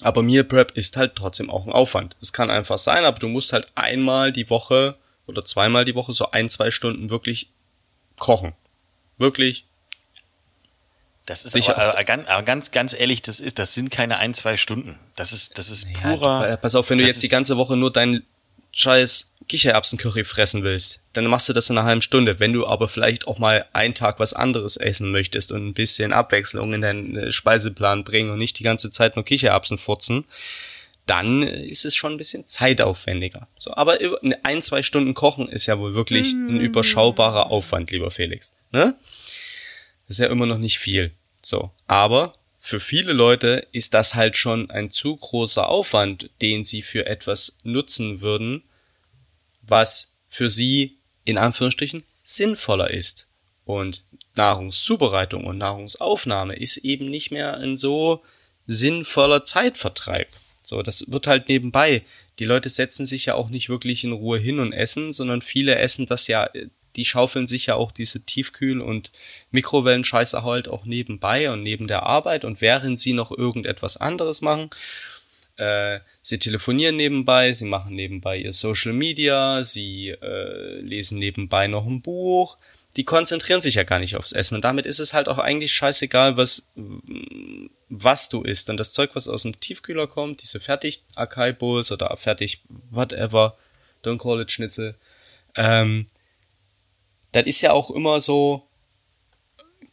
Aber Meal Prep ist halt trotzdem auch ein Aufwand. Es kann einfach sein, aber du musst halt einmal die Woche oder zweimal die Woche so ein, zwei Stunden wirklich kochen. Wirklich Das ist aber, aber, ganz, aber ganz, ganz ehrlich, das ist, das sind keine ein, zwei Stunden. Das ist, das ist ja, purer. pass auf, wenn du jetzt die ganze Woche nur deinen scheiß Kichererbsencurry fressen willst, dann machst du das in einer halben Stunde. Wenn du aber vielleicht auch mal einen Tag was anderes essen möchtest und ein bisschen Abwechslung in deinen äh, Speiseplan bringen und nicht die ganze Zeit nur Kichererbsen furzen, dann ist es schon ein bisschen zeitaufwendiger. So, aber ein, zwei Stunden kochen ist ja wohl wirklich ein mm. überschaubarer Aufwand, lieber Felix. Ne? Das ist ja immer noch nicht viel. So, aber für viele Leute ist das halt schon ein zu großer Aufwand, den sie für etwas nutzen würden, was für sie in Anführungsstrichen sinnvoller ist. Und Nahrungszubereitung und Nahrungsaufnahme ist eben nicht mehr ein so sinnvoller Zeitvertreib. So, das wird halt nebenbei. Die Leute setzen sich ja auch nicht wirklich in Ruhe hin und essen, sondern viele essen das ja die schaufeln sich ja auch diese Tiefkühl- und Mikrowellenscheiße halt auch nebenbei und neben der Arbeit und während sie noch irgendetwas anderes machen. Äh, sie telefonieren nebenbei, sie machen nebenbei ihr Social Media, sie äh, lesen nebenbei noch ein Buch. Die konzentrieren sich ja gar nicht aufs Essen und damit ist es halt auch eigentlich scheißegal, was was du isst. Und das Zeug, was aus dem Tiefkühler kommt, diese fertig Akai Bowls oder fertig whatever, don't call it Schnitzel, ähm, das ist ja auch immer so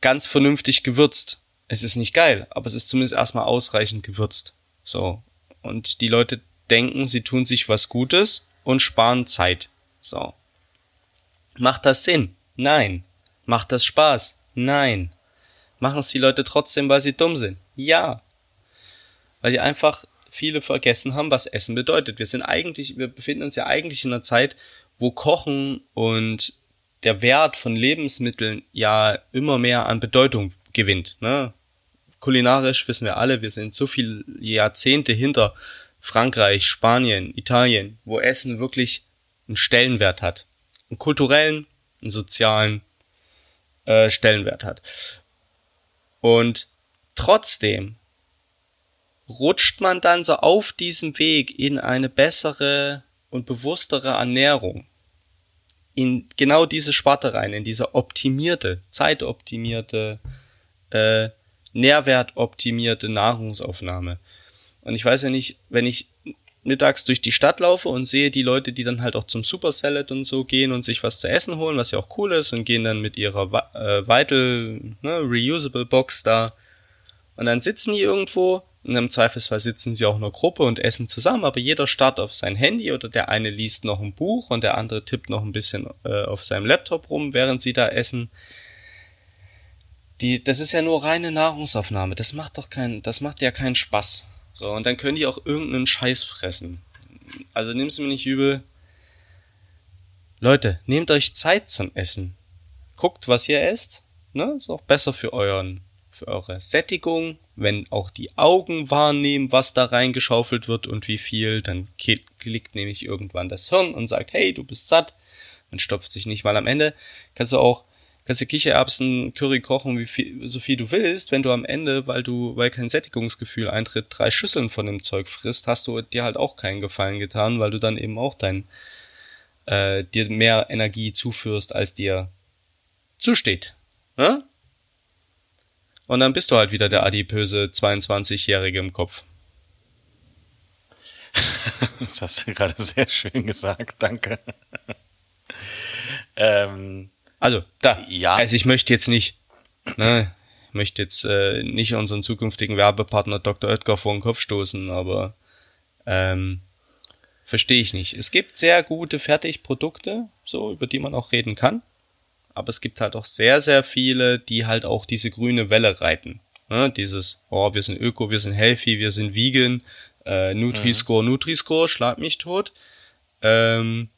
ganz vernünftig gewürzt. Es ist nicht geil, aber es ist zumindest erstmal ausreichend gewürzt. So. Und die Leute denken, sie tun sich was Gutes und sparen Zeit. So. Macht das Sinn? Nein. Macht das Spaß? Nein. Machen es die Leute trotzdem, weil sie dumm sind? Ja. Weil die einfach viele vergessen haben, was Essen bedeutet. Wir sind eigentlich, wir befinden uns ja eigentlich in einer Zeit, wo Kochen und der Wert von Lebensmitteln ja immer mehr an Bedeutung gewinnt. Ne? Kulinarisch wissen wir alle, wir sind so viele Jahrzehnte hinter Frankreich, Spanien, Italien, wo Essen wirklich einen Stellenwert hat. Einen kulturellen, einen sozialen äh, Stellenwert hat. Und trotzdem rutscht man dann so auf diesem Weg in eine bessere und bewusstere Ernährung in genau diese Sparte rein, in diese optimierte, zeitoptimierte, äh, nährwertoptimierte Nahrungsaufnahme. Und ich weiß ja nicht, wenn ich mittags durch die Stadt laufe und sehe die Leute, die dann halt auch zum Super Salad und so gehen und sich was zu essen holen, was ja auch cool ist, und gehen dann mit ihrer äh, Vital ne, Reusable Box da. Und dann sitzen die irgendwo und im Zweifelsfall sitzen sie auch in einer Gruppe und essen zusammen, aber jeder starrt auf sein Handy oder der eine liest noch ein Buch und der andere tippt noch ein bisschen äh, auf seinem Laptop rum, während sie da essen. Die, das ist ja nur reine Nahrungsaufnahme. Das macht doch keinen, das macht ja keinen Spaß. So, und dann können die auch irgendeinen Scheiß fressen. Also nimm's mir nicht übel. Leute, nehmt euch Zeit zum Essen. Guckt, was ihr esst. Ne? Ist auch besser für euren, für eure Sättigung wenn auch die Augen wahrnehmen, was da reingeschaufelt wird und wie viel, dann klickt nämlich irgendwann das Hirn und sagt, hey, du bist satt. Man stopft sich nicht mal am Ende. Kannst du auch, kannst du Kichererbsen, Curry kochen, wie viel, so viel du willst. Wenn du am Ende, weil du, weil kein Sättigungsgefühl eintritt, drei Schüsseln von dem Zeug frisst, hast du dir halt auch keinen Gefallen getan, weil du dann eben auch dein, äh, dir mehr Energie zuführst, als dir zusteht. Ne? Und dann bist du halt wieder der adipöse 22-Jährige im Kopf. Das hast du gerade sehr schön gesagt, danke. ähm, also, da. Ja. Also ich möchte jetzt nicht, ne, ich möchte jetzt äh, nicht unseren zukünftigen Werbepartner Dr. Oetker vor den Kopf stoßen, aber ähm, verstehe ich nicht. Es gibt sehr gute Fertigprodukte, so, über die man auch reden kann aber es gibt halt auch sehr, sehr viele, die halt auch diese grüne Welle reiten. Ne? Dieses, oh, wir sind öko, wir sind healthy, wir sind vegan, äh, Nutri-Score, mhm. Nutri-Score, schlag mich tot. Ähm,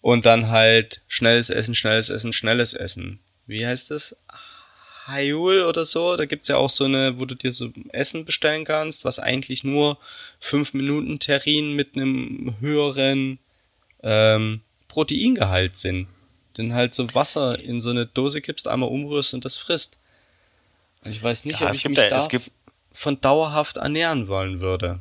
und dann halt schnelles Essen, schnelles Essen, schnelles Essen. Wie heißt das? Hayul oder so, da gibt's ja auch so eine, wo du dir so Essen bestellen kannst, was eigentlich nur fünf Minuten Terrin mit einem höheren ähm, Proteingehalt sind. Denn halt so Wasser in so eine Dose kippst, einmal umrührst und das frisst. Ich weiß nicht, ja, ob ich mich da von dauerhaft ernähren wollen würde.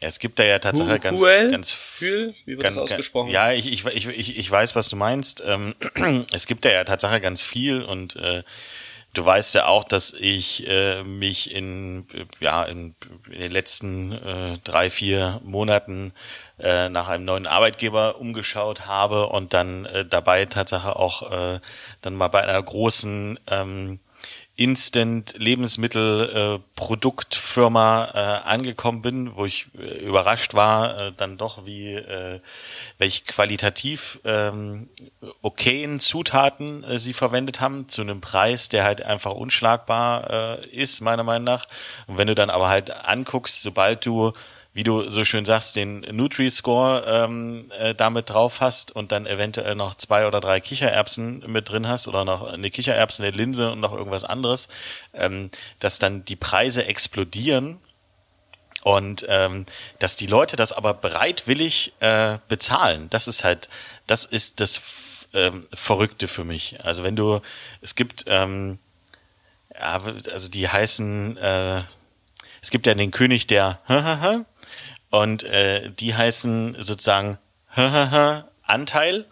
Es gibt da ja tatsächlich ganz, ganz Fühl? Wie wird ganz, das ausgesprochen? Ja, ich, ich, ich, ich, ich weiß, was du meinst. Ähm, es gibt da ja tatsächlich ganz viel und äh, du weißt ja auch, dass ich äh, mich in, ja, in, in den letzten äh, drei, vier Monaten äh, nach einem neuen Arbeitgeber umgeschaut habe und dann äh, dabei Tatsache auch äh, dann mal bei einer großen ähm, Instant Lebensmittel äh, äh, angekommen bin, wo ich äh, überrascht war, äh, dann doch wie äh, welche qualitativ ähm, okayen Zutaten äh, sie verwendet haben zu einem Preis, der halt einfach unschlagbar äh, ist meiner Meinung nach. Und wenn du dann aber halt anguckst, sobald du wie du so schön sagst, den Nutri-Score ähm, äh, damit drauf hast und dann eventuell noch zwei oder drei Kichererbsen mit drin hast oder noch eine Kichererbsen, eine Linse und noch irgendwas anderes, ähm, dass dann die Preise explodieren und ähm, dass die Leute das aber bereitwillig äh, bezahlen. Das ist halt, das ist das ähm, Verrückte für mich. Also wenn du, es gibt, ähm, ja, also die heißen, äh, es gibt ja den König der und äh, die heißen sozusagen Anteil.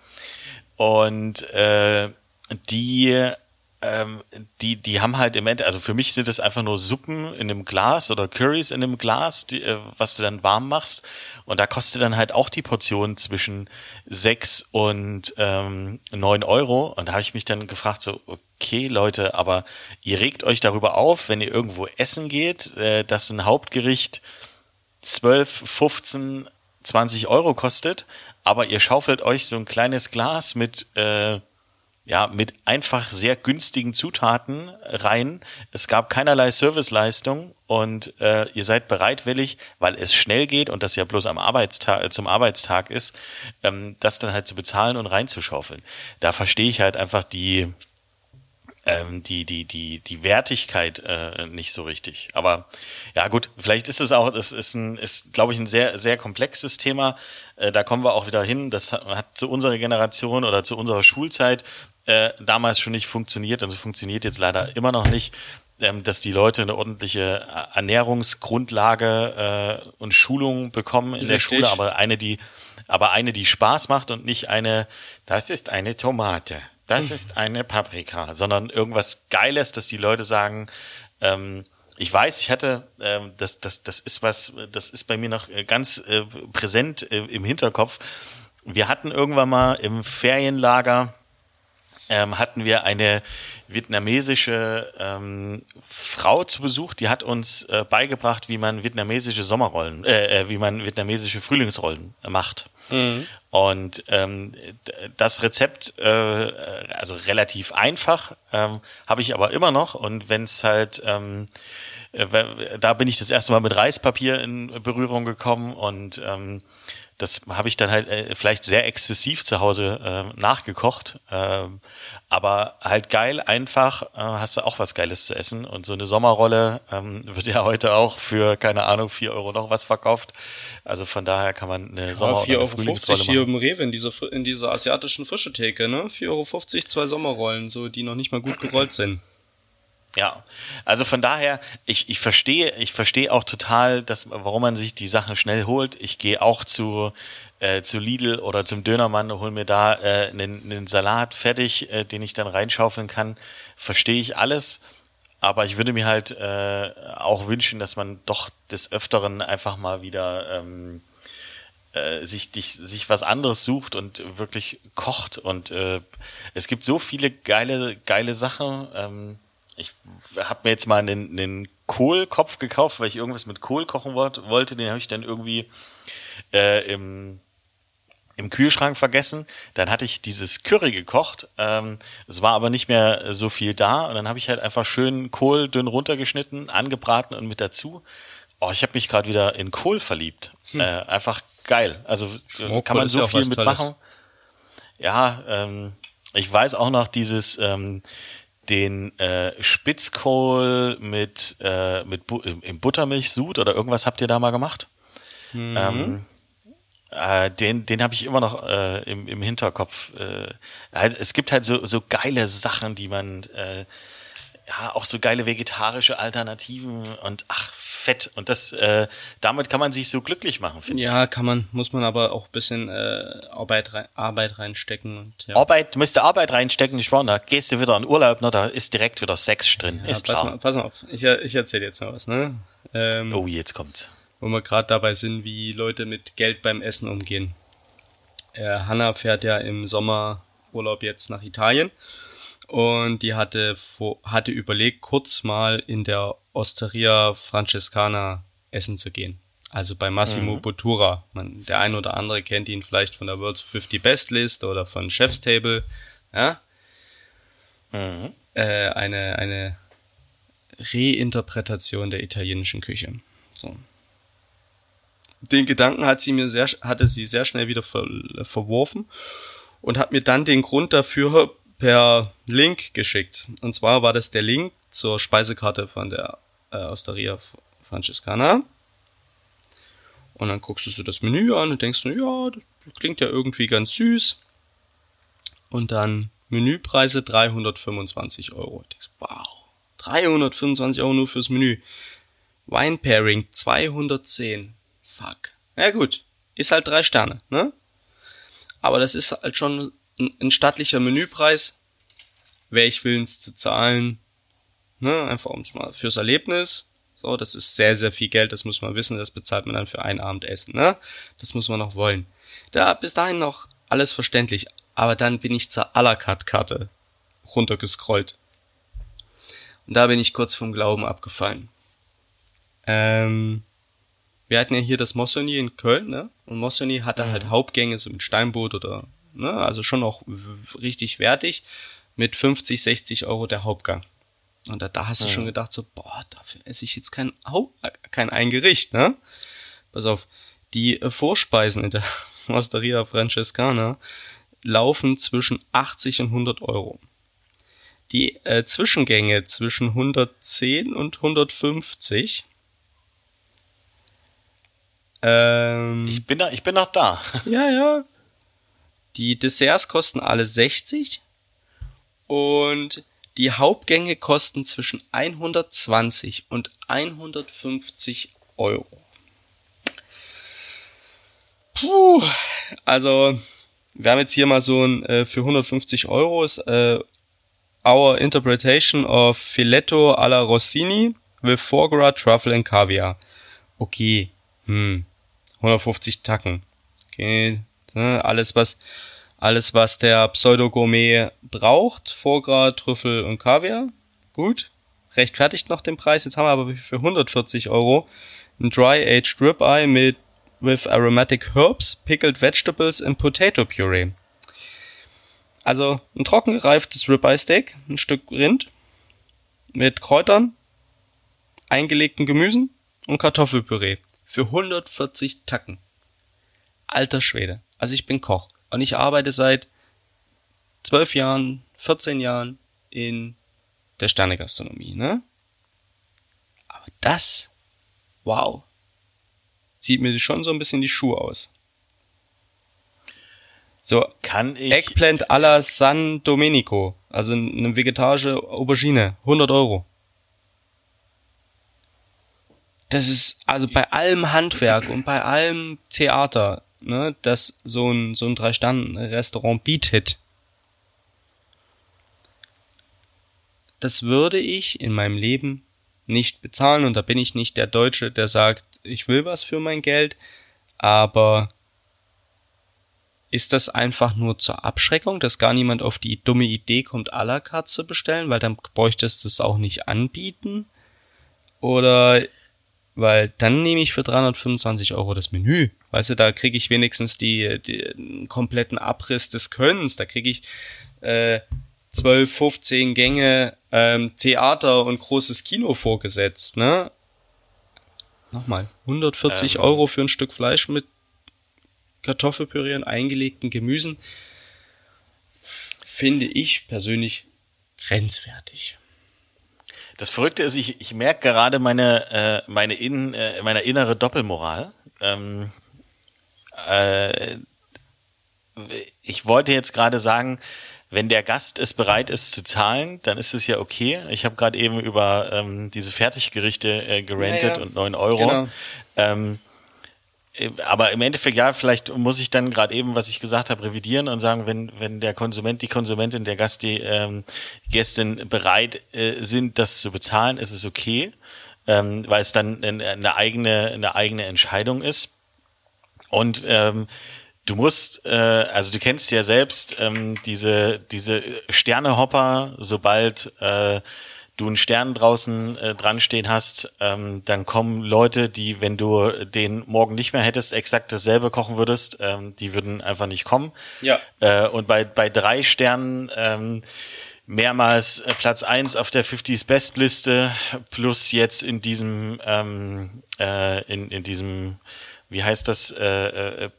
Und äh, die ähm, die die haben halt im Endeffekt, also für mich sind es einfach nur Suppen in einem Glas oder Curries in einem Glas, die, äh, was du dann warm machst. Und da kostet dann halt auch die Portion zwischen sechs und ähm, neun Euro. Und da habe ich mich dann gefragt so okay Leute, aber ihr regt euch darüber auf, wenn ihr irgendwo essen geht, äh, dass ein Hauptgericht 12, 15, 20 Euro kostet, aber ihr schaufelt euch so ein kleines Glas mit, äh, ja, mit einfach sehr günstigen Zutaten rein. Es gab keinerlei Serviceleistung und äh, ihr seid bereitwillig, weil es schnell geht und das ja bloß am Arbeitstag, zum Arbeitstag ist, ähm, das dann halt zu bezahlen und reinzuschaufeln. Da verstehe ich halt einfach die, ähm, die, die, die, die Wertigkeit äh, nicht so richtig. Aber ja gut, vielleicht ist es auch, das ist ein, ist, glaube ich, ein sehr, sehr komplexes Thema. Äh, da kommen wir auch wieder hin. Das hat, hat zu unserer Generation oder zu unserer Schulzeit äh, damals schon nicht funktioniert und es funktioniert jetzt leider immer noch nicht ähm, dass die Leute eine ordentliche Ernährungsgrundlage äh, und Schulung bekommen in Richtig. der Schule, aber eine, die, aber eine, die Spaß macht und nicht eine, das ist eine Tomate das ist eine Paprika, sondern irgendwas Geiles, dass die Leute sagen, ähm, ich weiß, ich hatte, ähm, das, das, das ist was, das ist bei mir noch äh, ganz äh, präsent äh, im Hinterkopf. Wir hatten irgendwann mal im Ferienlager ähm, hatten wir eine vietnamesische ähm, Frau zu Besuch, die hat uns äh, beigebracht, wie man vietnamesische Sommerrollen, äh, äh wie man vietnamesische Frühlingsrollen macht. Mhm. Und ähm, das Rezept, äh, also relativ einfach, ähm, habe ich aber immer noch. Und wenn es halt, ähm, äh, da bin ich das erste Mal mit Reispapier in Berührung gekommen und ähm, das habe ich dann halt äh, vielleicht sehr exzessiv zu Hause äh, nachgekocht. Ähm, aber halt geil, einfach, äh, hast du auch was Geiles zu essen. Und so eine Sommerrolle ähm, wird ja heute auch für, keine Ahnung, vier Euro noch was verkauft. Also von daher kann man eine ja, Sommer- oder eine Frühlingsrolle machen. hier im Rewe in dieser, in dieser asiatischen Frischetheke, ne? 4,50 Euro zwei Sommerrollen, so die noch nicht mal gut gerollt sind. Ja, also von daher, ich, ich verstehe, ich verstehe auch total, dass, warum man sich die Sachen schnell holt. Ich gehe auch zu, äh, zu Lidl oder zum Dönermann und hol mir da äh, einen, einen Salat fertig, äh, den ich dann reinschaufeln kann. Verstehe ich alles. Aber ich würde mir halt äh, auch wünschen, dass man doch des Öfteren einfach mal wieder ähm, äh, sich, dich, sich was anderes sucht und wirklich kocht. Und äh, es gibt so viele geile, geile Sachen. Ähm, ich habe mir jetzt mal einen, einen Kohlkopf gekauft, weil ich irgendwas mit Kohl kochen wollte. Den habe ich dann irgendwie äh, im im Kühlschrank vergessen. Dann hatte ich dieses Curry gekocht. Ähm, es war aber nicht mehr so viel da. Und dann habe ich halt einfach schön Kohl dünn runtergeschnitten, angebraten und mit dazu. Oh, ich habe mich gerade wieder in Kohl verliebt. Hm. Äh, einfach geil. Also Schmorkohl kann man so viel mitmachen. Ja, ähm, ich weiß auch noch dieses ähm, den äh, Spitzkohl mit, äh, mit Bu im Buttermilchsud oder irgendwas habt ihr da mal gemacht? Mhm. Ähm, äh, den den habe ich immer noch äh, im, im Hinterkopf. Äh, halt, es gibt halt so, so geile Sachen, die man äh, ja, auch so geile vegetarische Alternativen und ach, fett. Und das, äh, damit kann man sich so glücklich machen, finde Ja, kann man, muss man aber auch ein bisschen äh, Arbeit, rein, Arbeit reinstecken. Und, ja. Arbeit, du musst Arbeit reinstecken, ich war, da gehst du wieder in Urlaub, ne, da ist direkt wieder Sex drin, ja, ist pass klar. Mal, pass mal auf, ich, ich erzähle jetzt mal was, ne? Ähm, oh, jetzt kommt's. Wo wir gerade dabei sind, wie Leute mit Geld beim Essen umgehen. Äh, Hanna fährt ja im Sommerurlaub jetzt nach Italien und die hatte, hatte überlegt, kurz mal in der Osteria Francescana essen zu gehen. Also bei Massimo mhm. Bottura. Man, der ein oder andere kennt ihn vielleicht von der World's 50 Best List oder von Chef's Table. Ja? Mhm. Äh, eine, eine Reinterpretation der italienischen Küche. So. Den Gedanken hat sie mir sehr, hatte sie sehr schnell wieder ver, verworfen und hat mir dann den Grund dafür per Link geschickt. Und zwar war das der Link zur Speisekarte von der äh, Osteria Francescana. Und dann guckst du so das Menü an und denkst ja, das klingt ja irgendwie ganz süß. Und dann Menüpreise 325 Euro. denkst, wow, 325 Euro nur fürs Menü. Wine Pairing 210. Fuck. Ja gut, ist halt drei Sterne, ne? Aber das ist halt schon ein stattlicher Menüpreis, wäre ich willens zu zahlen, ne, einfach ums mal fürs Erlebnis. So, das ist sehr, sehr viel Geld, das muss man wissen, das bezahlt man dann für ein Abendessen, ne? Das muss man noch wollen. Da, bis dahin noch alles verständlich, aber dann bin ich zur à la carte Karte runtergescrollt. Und da bin ich kurz vom Glauben abgefallen. Ähm, wir hatten ja hier das Mossoni in Köln, ne? Und Mossoni hatte halt. Hauptgänge so mit Steinboot oder ne? also schon auch richtig wertig, mit 50, 60 Euro der Hauptgang. Und da, da hast du ja. schon gedacht, so, boah, dafür esse ich jetzt kein, kein ein Gericht, ne? Pass auf, die äh, Vorspeisen in der Osteria Francescana laufen zwischen 80 und 100 Euro. Die äh, Zwischengänge zwischen 110 und 150. Ähm, ich bin da, ich bin noch da. Ja, ja. Die Desserts kosten alle 60 und die Hauptgänge kosten zwischen 120 und 150 Euro. Puh, also wir haben jetzt hier mal so ein äh, für 150 Euro ist äh, Our Interpretation of Filetto alla Rossini with Foie Truffle and Caviar. Okay, hm, 150 Tacken. Okay, Ne? Alles, was, alles, was der Pseudo-Gourmet braucht, Foie Trüffel und Kaviar, gut. Rechtfertigt noch den Preis. Jetzt haben wir aber für 140 Euro ein Dry-Aged Ribeye mit with aromatic herbs, pickled vegetables and potato puree. Also ein trocken gereiftes Ribeye Steak, ein Stück Rind mit Kräutern, eingelegten Gemüsen und Kartoffelpüree für 140 Tacken. Alter Schwede. Also ich bin Koch und ich arbeite seit zwölf Jahren, 14 Jahren in der Sternegastronomie, ne? Aber das, wow, zieht mir schon so ein bisschen die Schuhe aus. So, kann ich. Eggplant alla San Domenico, also eine vegetarische Aubergine, 100 Euro. Das ist, also bei allem Handwerk und bei allem Theater ne, das so ein, so ein Drei-Sterne-Restaurant bietet, das würde ich in meinem Leben nicht bezahlen und da bin ich nicht der Deutsche, der sagt, ich will was für mein Geld, aber ist das einfach nur zur Abschreckung, dass gar niemand auf die dumme Idee kommt, à la carte zu bestellen, weil dann bräuchtest du es auch nicht anbieten? Oder weil dann nehme ich für 325 Euro das Menü. Weißt du, da kriege ich wenigstens die, die den kompletten Abriss des Könnens. Da kriege ich äh, 12, 15 Gänge ähm, Theater und großes Kino vorgesetzt. Ne? Nochmal, 140 ähm. Euro für ein Stück Fleisch mit Kartoffelpüree und eingelegten Gemüsen finde ich persönlich grenzwertig. Das Verrückte ist, ich, ich merke gerade meine, äh, meine, in, äh, meine innere Doppelmoral. Ähm, äh, ich wollte jetzt gerade sagen, wenn der Gast es bereit ist zu zahlen, dann ist es ja okay. Ich habe gerade eben über ähm, diese Fertiggerichte äh, gerentet ja, ja. und neun Euro. Genau. Ähm, äh, aber im Endeffekt, ja, vielleicht muss ich dann gerade eben, was ich gesagt habe, revidieren und sagen, wenn, wenn der Konsument, die Konsumentin, der Gast, die ähm, Gästin bereit äh, sind, das zu bezahlen, ist es okay, ähm, weil es dann eine eigene, eine eigene Entscheidung ist. Und ähm, du musst, äh, also du kennst ja selbst ähm, diese, diese Sternehopper, sobald äh, du einen Stern draußen äh, dran stehen hast, ähm, dann kommen Leute, die, wenn du den morgen nicht mehr hättest, exakt dasselbe kochen würdest, ähm, die würden einfach nicht kommen. Ja. Äh, und bei, bei drei Sternen ähm, mehrmals äh, Platz eins auf der 50s Bestliste plus jetzt in diesem ähm, äh, in, in diesem wie heißt das, äh, äh,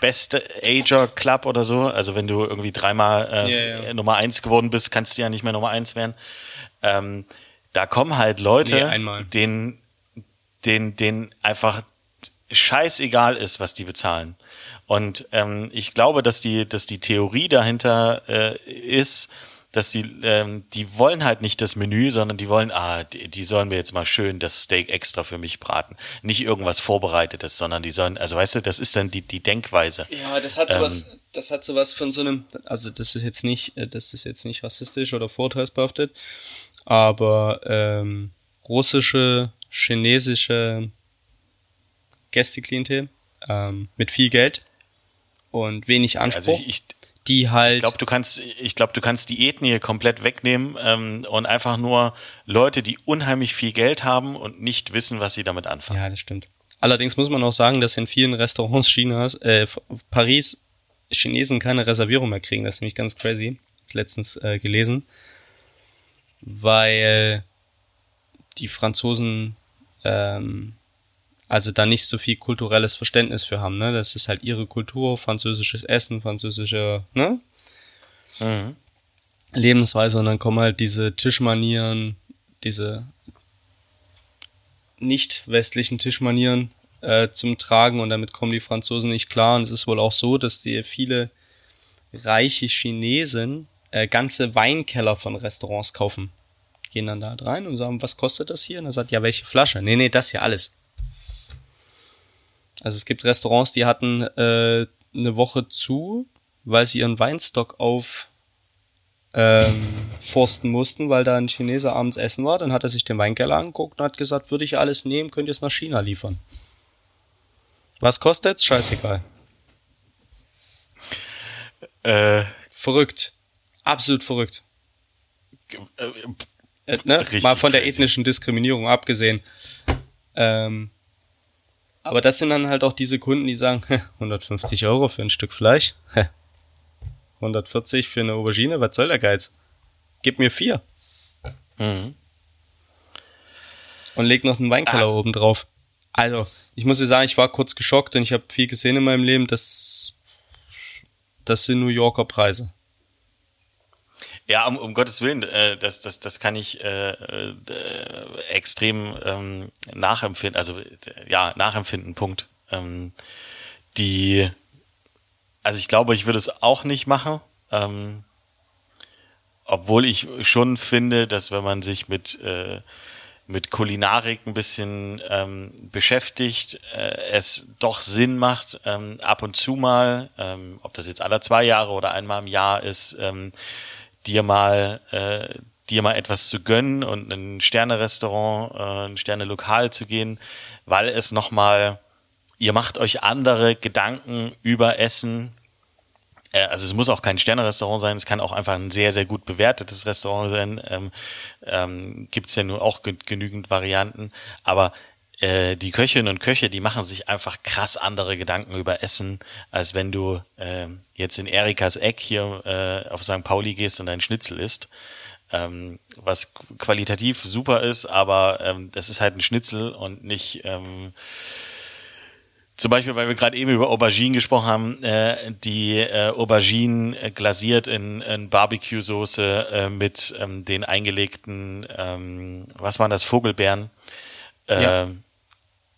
Best Ager Club oder so. Also wenn du irgendwie dreimal äh, yeah, yeah. Nummer eins geworden bist, kannst du ja nicht mehr Nummer eins werden. Ähm, da kommen halt Leute, nee, denen, denen, denen einfach scheißegal ist, was die bezahlen. Und ähm, ich glaube, dass die, dass die Theorie dahinter äh, ist, dass die, ähm, die wollen halt nicht das Menü, sondern die wollen, ah, die, die sollen mir jetzt mal schön das Steak extra für mich braten. Nicht irgendwas Vorbereitetes, sondern die sollen, also weißt du, das ist dann die, die Denkweise. Ja, das hat sowas, ähm, das hat sowas von so einem, also das ist jetzt nicht, äh, das ist jetzt nicht rassistisch oder vorteilsbehaftet, aber ähm, russische, chinesische Gästeklientel ähm, mit viel Geld und wenig Anspruch. Also ich, ich, die halt. Ich glaube, du kannst, ich glaube, du kannst die Ethnie komplett wegnehmen ähm, und einfach nur Leute, die unheimlich viel Geld haben und nicht wissen, was sie damit anfangen. Ja, das stimmt. Allerdings muss man auch sagen, dass in vielen Restaurants Chinas, äh, Paris, Chinesen keine Reservierung mehr kriegen. Das ist nämlich ganz crazy. Letztens äh, gelesen. Weil die Franzosen ähm, also da nicht so viel kulturelles Verständnis für haben, ne? Das ist halt ihre Kultur, französisches Essen, französische, ne? Mhm. Lebensweise und dann kommen halt diese Tischmanieren, diese nicht westlichen Tischmanieren äh, zum Tragen und damit kommen die Franzosen nicht klar und es ist wohl auch so, dass die viele reiche Chinesen äh, ganze Weinkeller von Restaurants kaufen. Gehen dann da rein und sagen, was kostet das hier? Und er sagt, ja, welche Flasche? Nee, nee, das hier alles. Also es gibt Restaurants, die hatten äh, eine Woche zu, weil sie ihren Weinstock auf ähm, forsten mussten, weil da ein Chineser abends essen war. Dann hat er sich den Weinkeller angeguckt und hat gesagt, würde ich alles nehmen, könnt ihr es nach China liefern. Was kostet's? Scheißegal. Äh, verrückt. Absolut verrückt. Äh, äh, ne? Mal von der ethnischen Diskriminierung abgesehen. Ähm, aber das sind dann halt auch diese Kunden, die sagen, 150 Euro für ein Stück Fleisch, 140 für eine Aubergine, was soll der Geiz? Gib mir vier. Mhm. Und leg noch einen Weinkeller ah. oben drauf. Also, ich muss dir sagen, ich war kurz geschockt und ich habe viel gesehen in meinem Leben. Das, das sind New Yorker Preise. Ja, um, um Gottes Willen, äh, das, das, das kann ich äh, äh, extrem ähm, nachempfinden, also ja, nachempfinden, Punkt. Ähm, die, also ich glaube, ich würde es auch nicht machen, ähm, obwohl ich schon finde, dass wenn man sich mit äh, mit Kulinarik ein bisschen ähm, beschäftigt, äh, es doch Sinn macht, ähm, ab und zu mal, ähm, ob das jetzt alle zwei Jahre oder einmal im Jahr ist, ähm, dir mal, äh, dir mal etwas zu gönnen und ein Sterne-Restaurant, äh, ein Sterne-Lokal zu gehen, weil es nochmal, ihr macht euch andere Gedanken über Essen. Äh, also es muss auch kein Sterne-Restaurant sein, es kann auch einfach ein sehr, sehr gut bewertetes Restaurant sein. Ähm, ähm, Gibt ja nur auch genügend Varianten. Aber äh, die Köchinnen und Köche, die machen sich einfach krass andere Gedanken über Essen, als wenn du äh, jetzt in Erikas Eck hier äh, auf St. Pauli gehst und dein Schnitzel isst. Ähm, was qualitativ super ist, aber ähm, das ist halt ein Schnitzel und nicht ähm, zum Beispiel, weil wir gerade eben über Auberginen gesprochen haben, äh, die äh, Auberginen äh, glasiert in, in Barbecue-Soße äh, mit ähm, den eingelegten, ähm, was waren das, Vogelbeeren. Äh, ja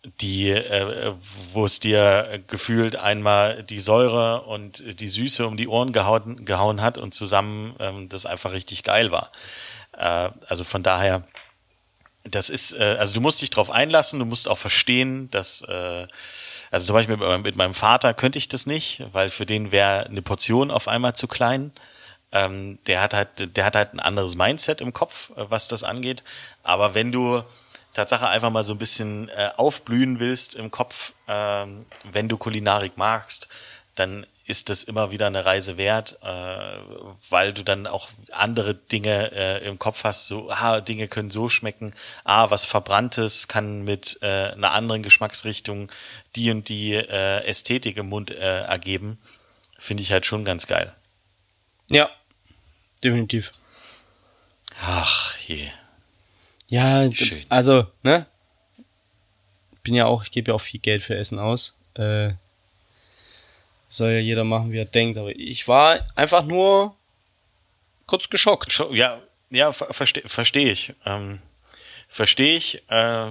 die, äh, wo es dir gefühlt einmal die Säure und die Süße um die Ohren gehauen, gehauen hat und zusammen ähm, das einfach richtig geil war. Äh, also von daher, das ist, äh, also du musst dich drauf einlassen, du musst auch verstehen, dass, äh, also zum Beispiel mit, mit meinem Vater könnte ich das nicht, weil für den wäre eine Portion auf einmal zu klein. Ähm, der hat halt, der hat halt ein anderes Mindset im Kopf, äh, was das angeht. Aber wenn du Tatsache einfach mal so ein bisschen äh, aufblühen willst im Kopf, ähm, wenn du Kulinarik magst, dann ist das immer wieder eine Reise wert, äh, weil du dann auch andere Dinge äh, im Kopf hast. So, ah, Dinge können so schmecken. Ah, was Verbranntes kann mit äh, einer anderen Geschmacksrichtung die und die äh, Ästhetik im Mund äh, ergeben. Finde ich halt schon ganz geil. Ja, definitiv. Ach je. Ja, Schön. also, ne? Bin ja auch, ich gebe ja auch viel Geld für Essen aus. Äh, soll ja jeder machen, wie er denkt. Aber ich war einfach nur kurz geschockt. Ja, ja, verstehe versteh ich. Ähm, verstehe ich. Äh,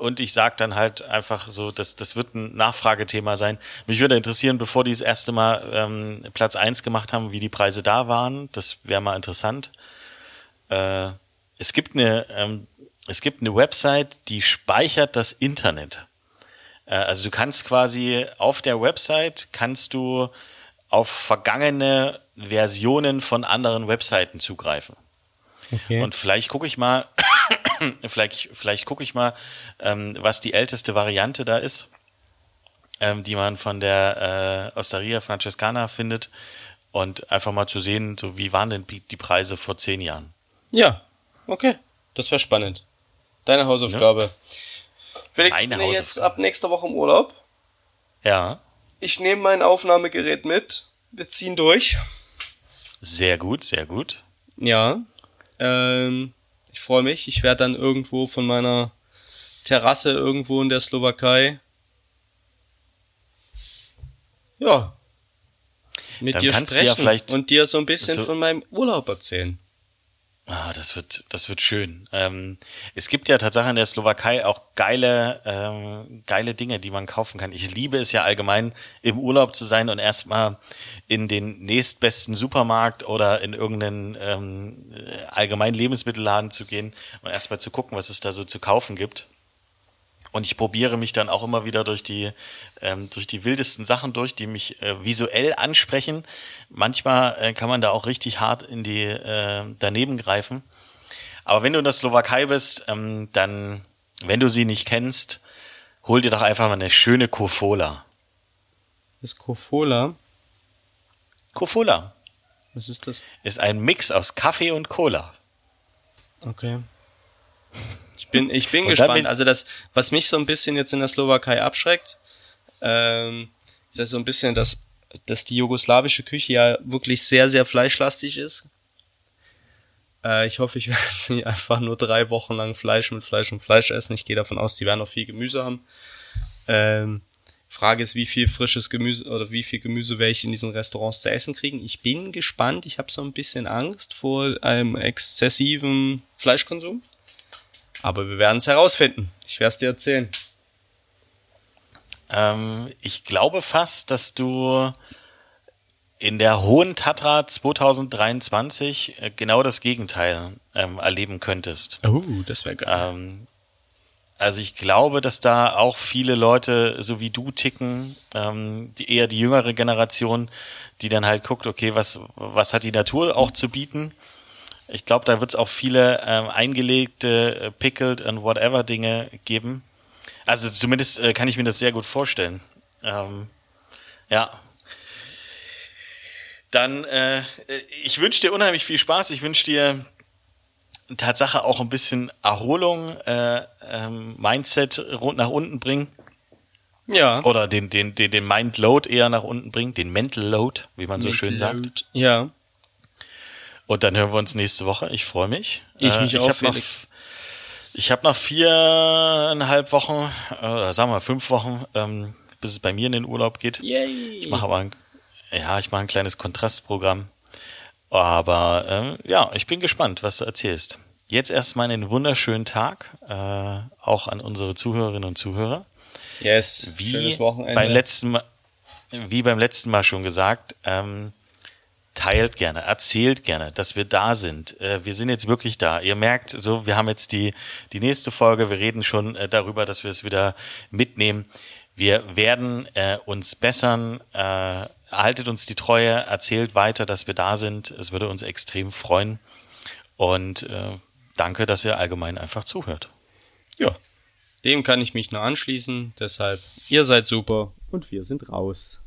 und ich sage dann halt einfach so, dass das wird ein Nachfragethema sein. Mich würde interessieren, bevor die das erste Mal ähm, Platz eins gemacht haben, wie die Preise da waren. Das wäre mal interessant. Äh, es gibt eine, ähm, es gibt eine Website, die speichert das Internet. Äh, also du kannst quasi auf der Website kannst du auf vergangene Versionen von anderen Webseiten zugreifen. Okay. Und vielleicht gucke ich mal, vielleicht, vielleicht gucke ich mal, ähm, was die älteste Variante da ist, ähm, die man von der äh, Osteria Francescana findet und einfach mal zu sehen, so wie waren denn die Preise vor zehn Jahren. Ja, okay, das wäre spannend. Deine Hausaufgabe. Ja. Felix, ich bin jetzt ab nächster Woche im Urlaub. Ja. Ich nehme mein Aufnahmegerät mit. Wir ziehen durch. Sehr gut, sehr gut. Ja. Ähm, ich freue mich. Ich werde dann irgendwo von meiner Terrasse irgendwo in der Slowakei. Ja. Mit dann dir sprechen ja und dir so ein bisschen so von meinem Urlaub erzählen. Ah, das wird, das wird schön. Ähm, es gibt ja tatsächlich in der Slowakei auch geile, ähm, geile Dinge, die man kaufen kann. Ich liebe es ja allgemein, im Urlaub zu sein und erstmal in den nächstbesten Supermarkt oder in irgendeinen ähm, allgemeinen Lebensmittelladen zu gehen und erstmal zu gucken, was es da so zu kaufen gibt. Und ich probiere mich dann auch immer wieder durch die, ähm, durch die wildesten Sachen durch, die mich äh, visuell ansprechen. Manchmal äh, kann man da auch richtig hart in die äh, daneben greifen. Aber wenn du in der Slowakei bist, ähm, dann, wenn du sie nicht kennst, hol dir doch einfach mal eine schöne Kofola. Ist Kofola? Kofola. Was ist das? Ist ein Mix aus Kaffee und Cola. Okay bin, ich bin gespannt. Also das, was mich so ein bisschen jetzt in der Slowakei abschreckt, ähm, ist ja so ein bisschen, dass, dass die jugoslawische Küche ja wirklich sehr, sehr fleischlastig ist. Äh, ich hoffe, ich werde jetzt nicht einfach nur drei Wochen lang Fleisch mit Fleisch und Fleisch essen. Ich gehe davon aus, die werden auch viel Gemüse haben. Ähm, Frage ist, wie viel frisches Gemüse oder wie viel Gemüse werde ich in diesen Restaurants zu essen kriegen. Ich bin gespannt. Ich habe so ein bisschen Angst vor einem exzessiven Fleischkonsum. Aber wir werden es herausfinden. Ich werde es dir erzählen. Ähm, ich glaube fast, dass du in der Hohen Tatra 2023 äh, genau das Gegenteil ähm, erleben könntest. Oh, das wäre geil. Ähm, also ich glaube, dass da auch viele Leute so wie du ticken, ähm, die eher die jüngere Generation, die dann halt guckt, okay, was was hat die Natur auch zu bieten ich glaube, da wird es auch viele ähm, eingelegte äh, Pickled and whatever Dinge geben. Also zumindest äh, kann ich mir das sehr gut vorstellen. Ähm, ja. Dann, äh, ich wünsche dir unheimlich viel Spaß. Ich wünsche dir Tatsache auch ein bisschen Erholung, äh, ähm, Mindset nach unten bringen. Ja. Oder den, den, den, den Mind Load eher nach unten bringen, den Mental Load, wie man Mental so schön sagt. Load. Ja. Und dann hören wir uns nächste Woche. Ich freue mich. Ich mich äh, ich auch. Hab noch, ich habe noch viereinhalb Wochen, äh, sagen wir fünf Wochen, ähm, bis es bei mir in den Urlaub geht. Yay. Ich mache aber ein, ja, ich mache ein kleines Kontrastprogramm. Aber äh, ja, ich bin gespannt, was du erzählst. jetzt erstmal einen wunderschönen Tag, äh, auch an unsere Zuhörerinnen und Zuhörer. Yes, wie beim letzten Mal, wie beim letzten Mal schon gesagt, ähm, teilt gerne, erzählt gerne, dass wir da sind. Äh, wir sind jetzt wirklich da. Ihr merkt, so wir haben jetzt die die nächste Folge. Wir reden schon äh, darüber, dass wir es wieder mitnehmen. Wir werden äh, uns bessern. Äh, haltet uns die Treue, erzählt weiter, dass wir da sind. Es würde uns extrem freuen. Und äh, danke, dass ihr allgemein einfach zuhört. Ja, dem kann ich mich nur anschließen. Deshalb, ihr seid super und wir sind raus.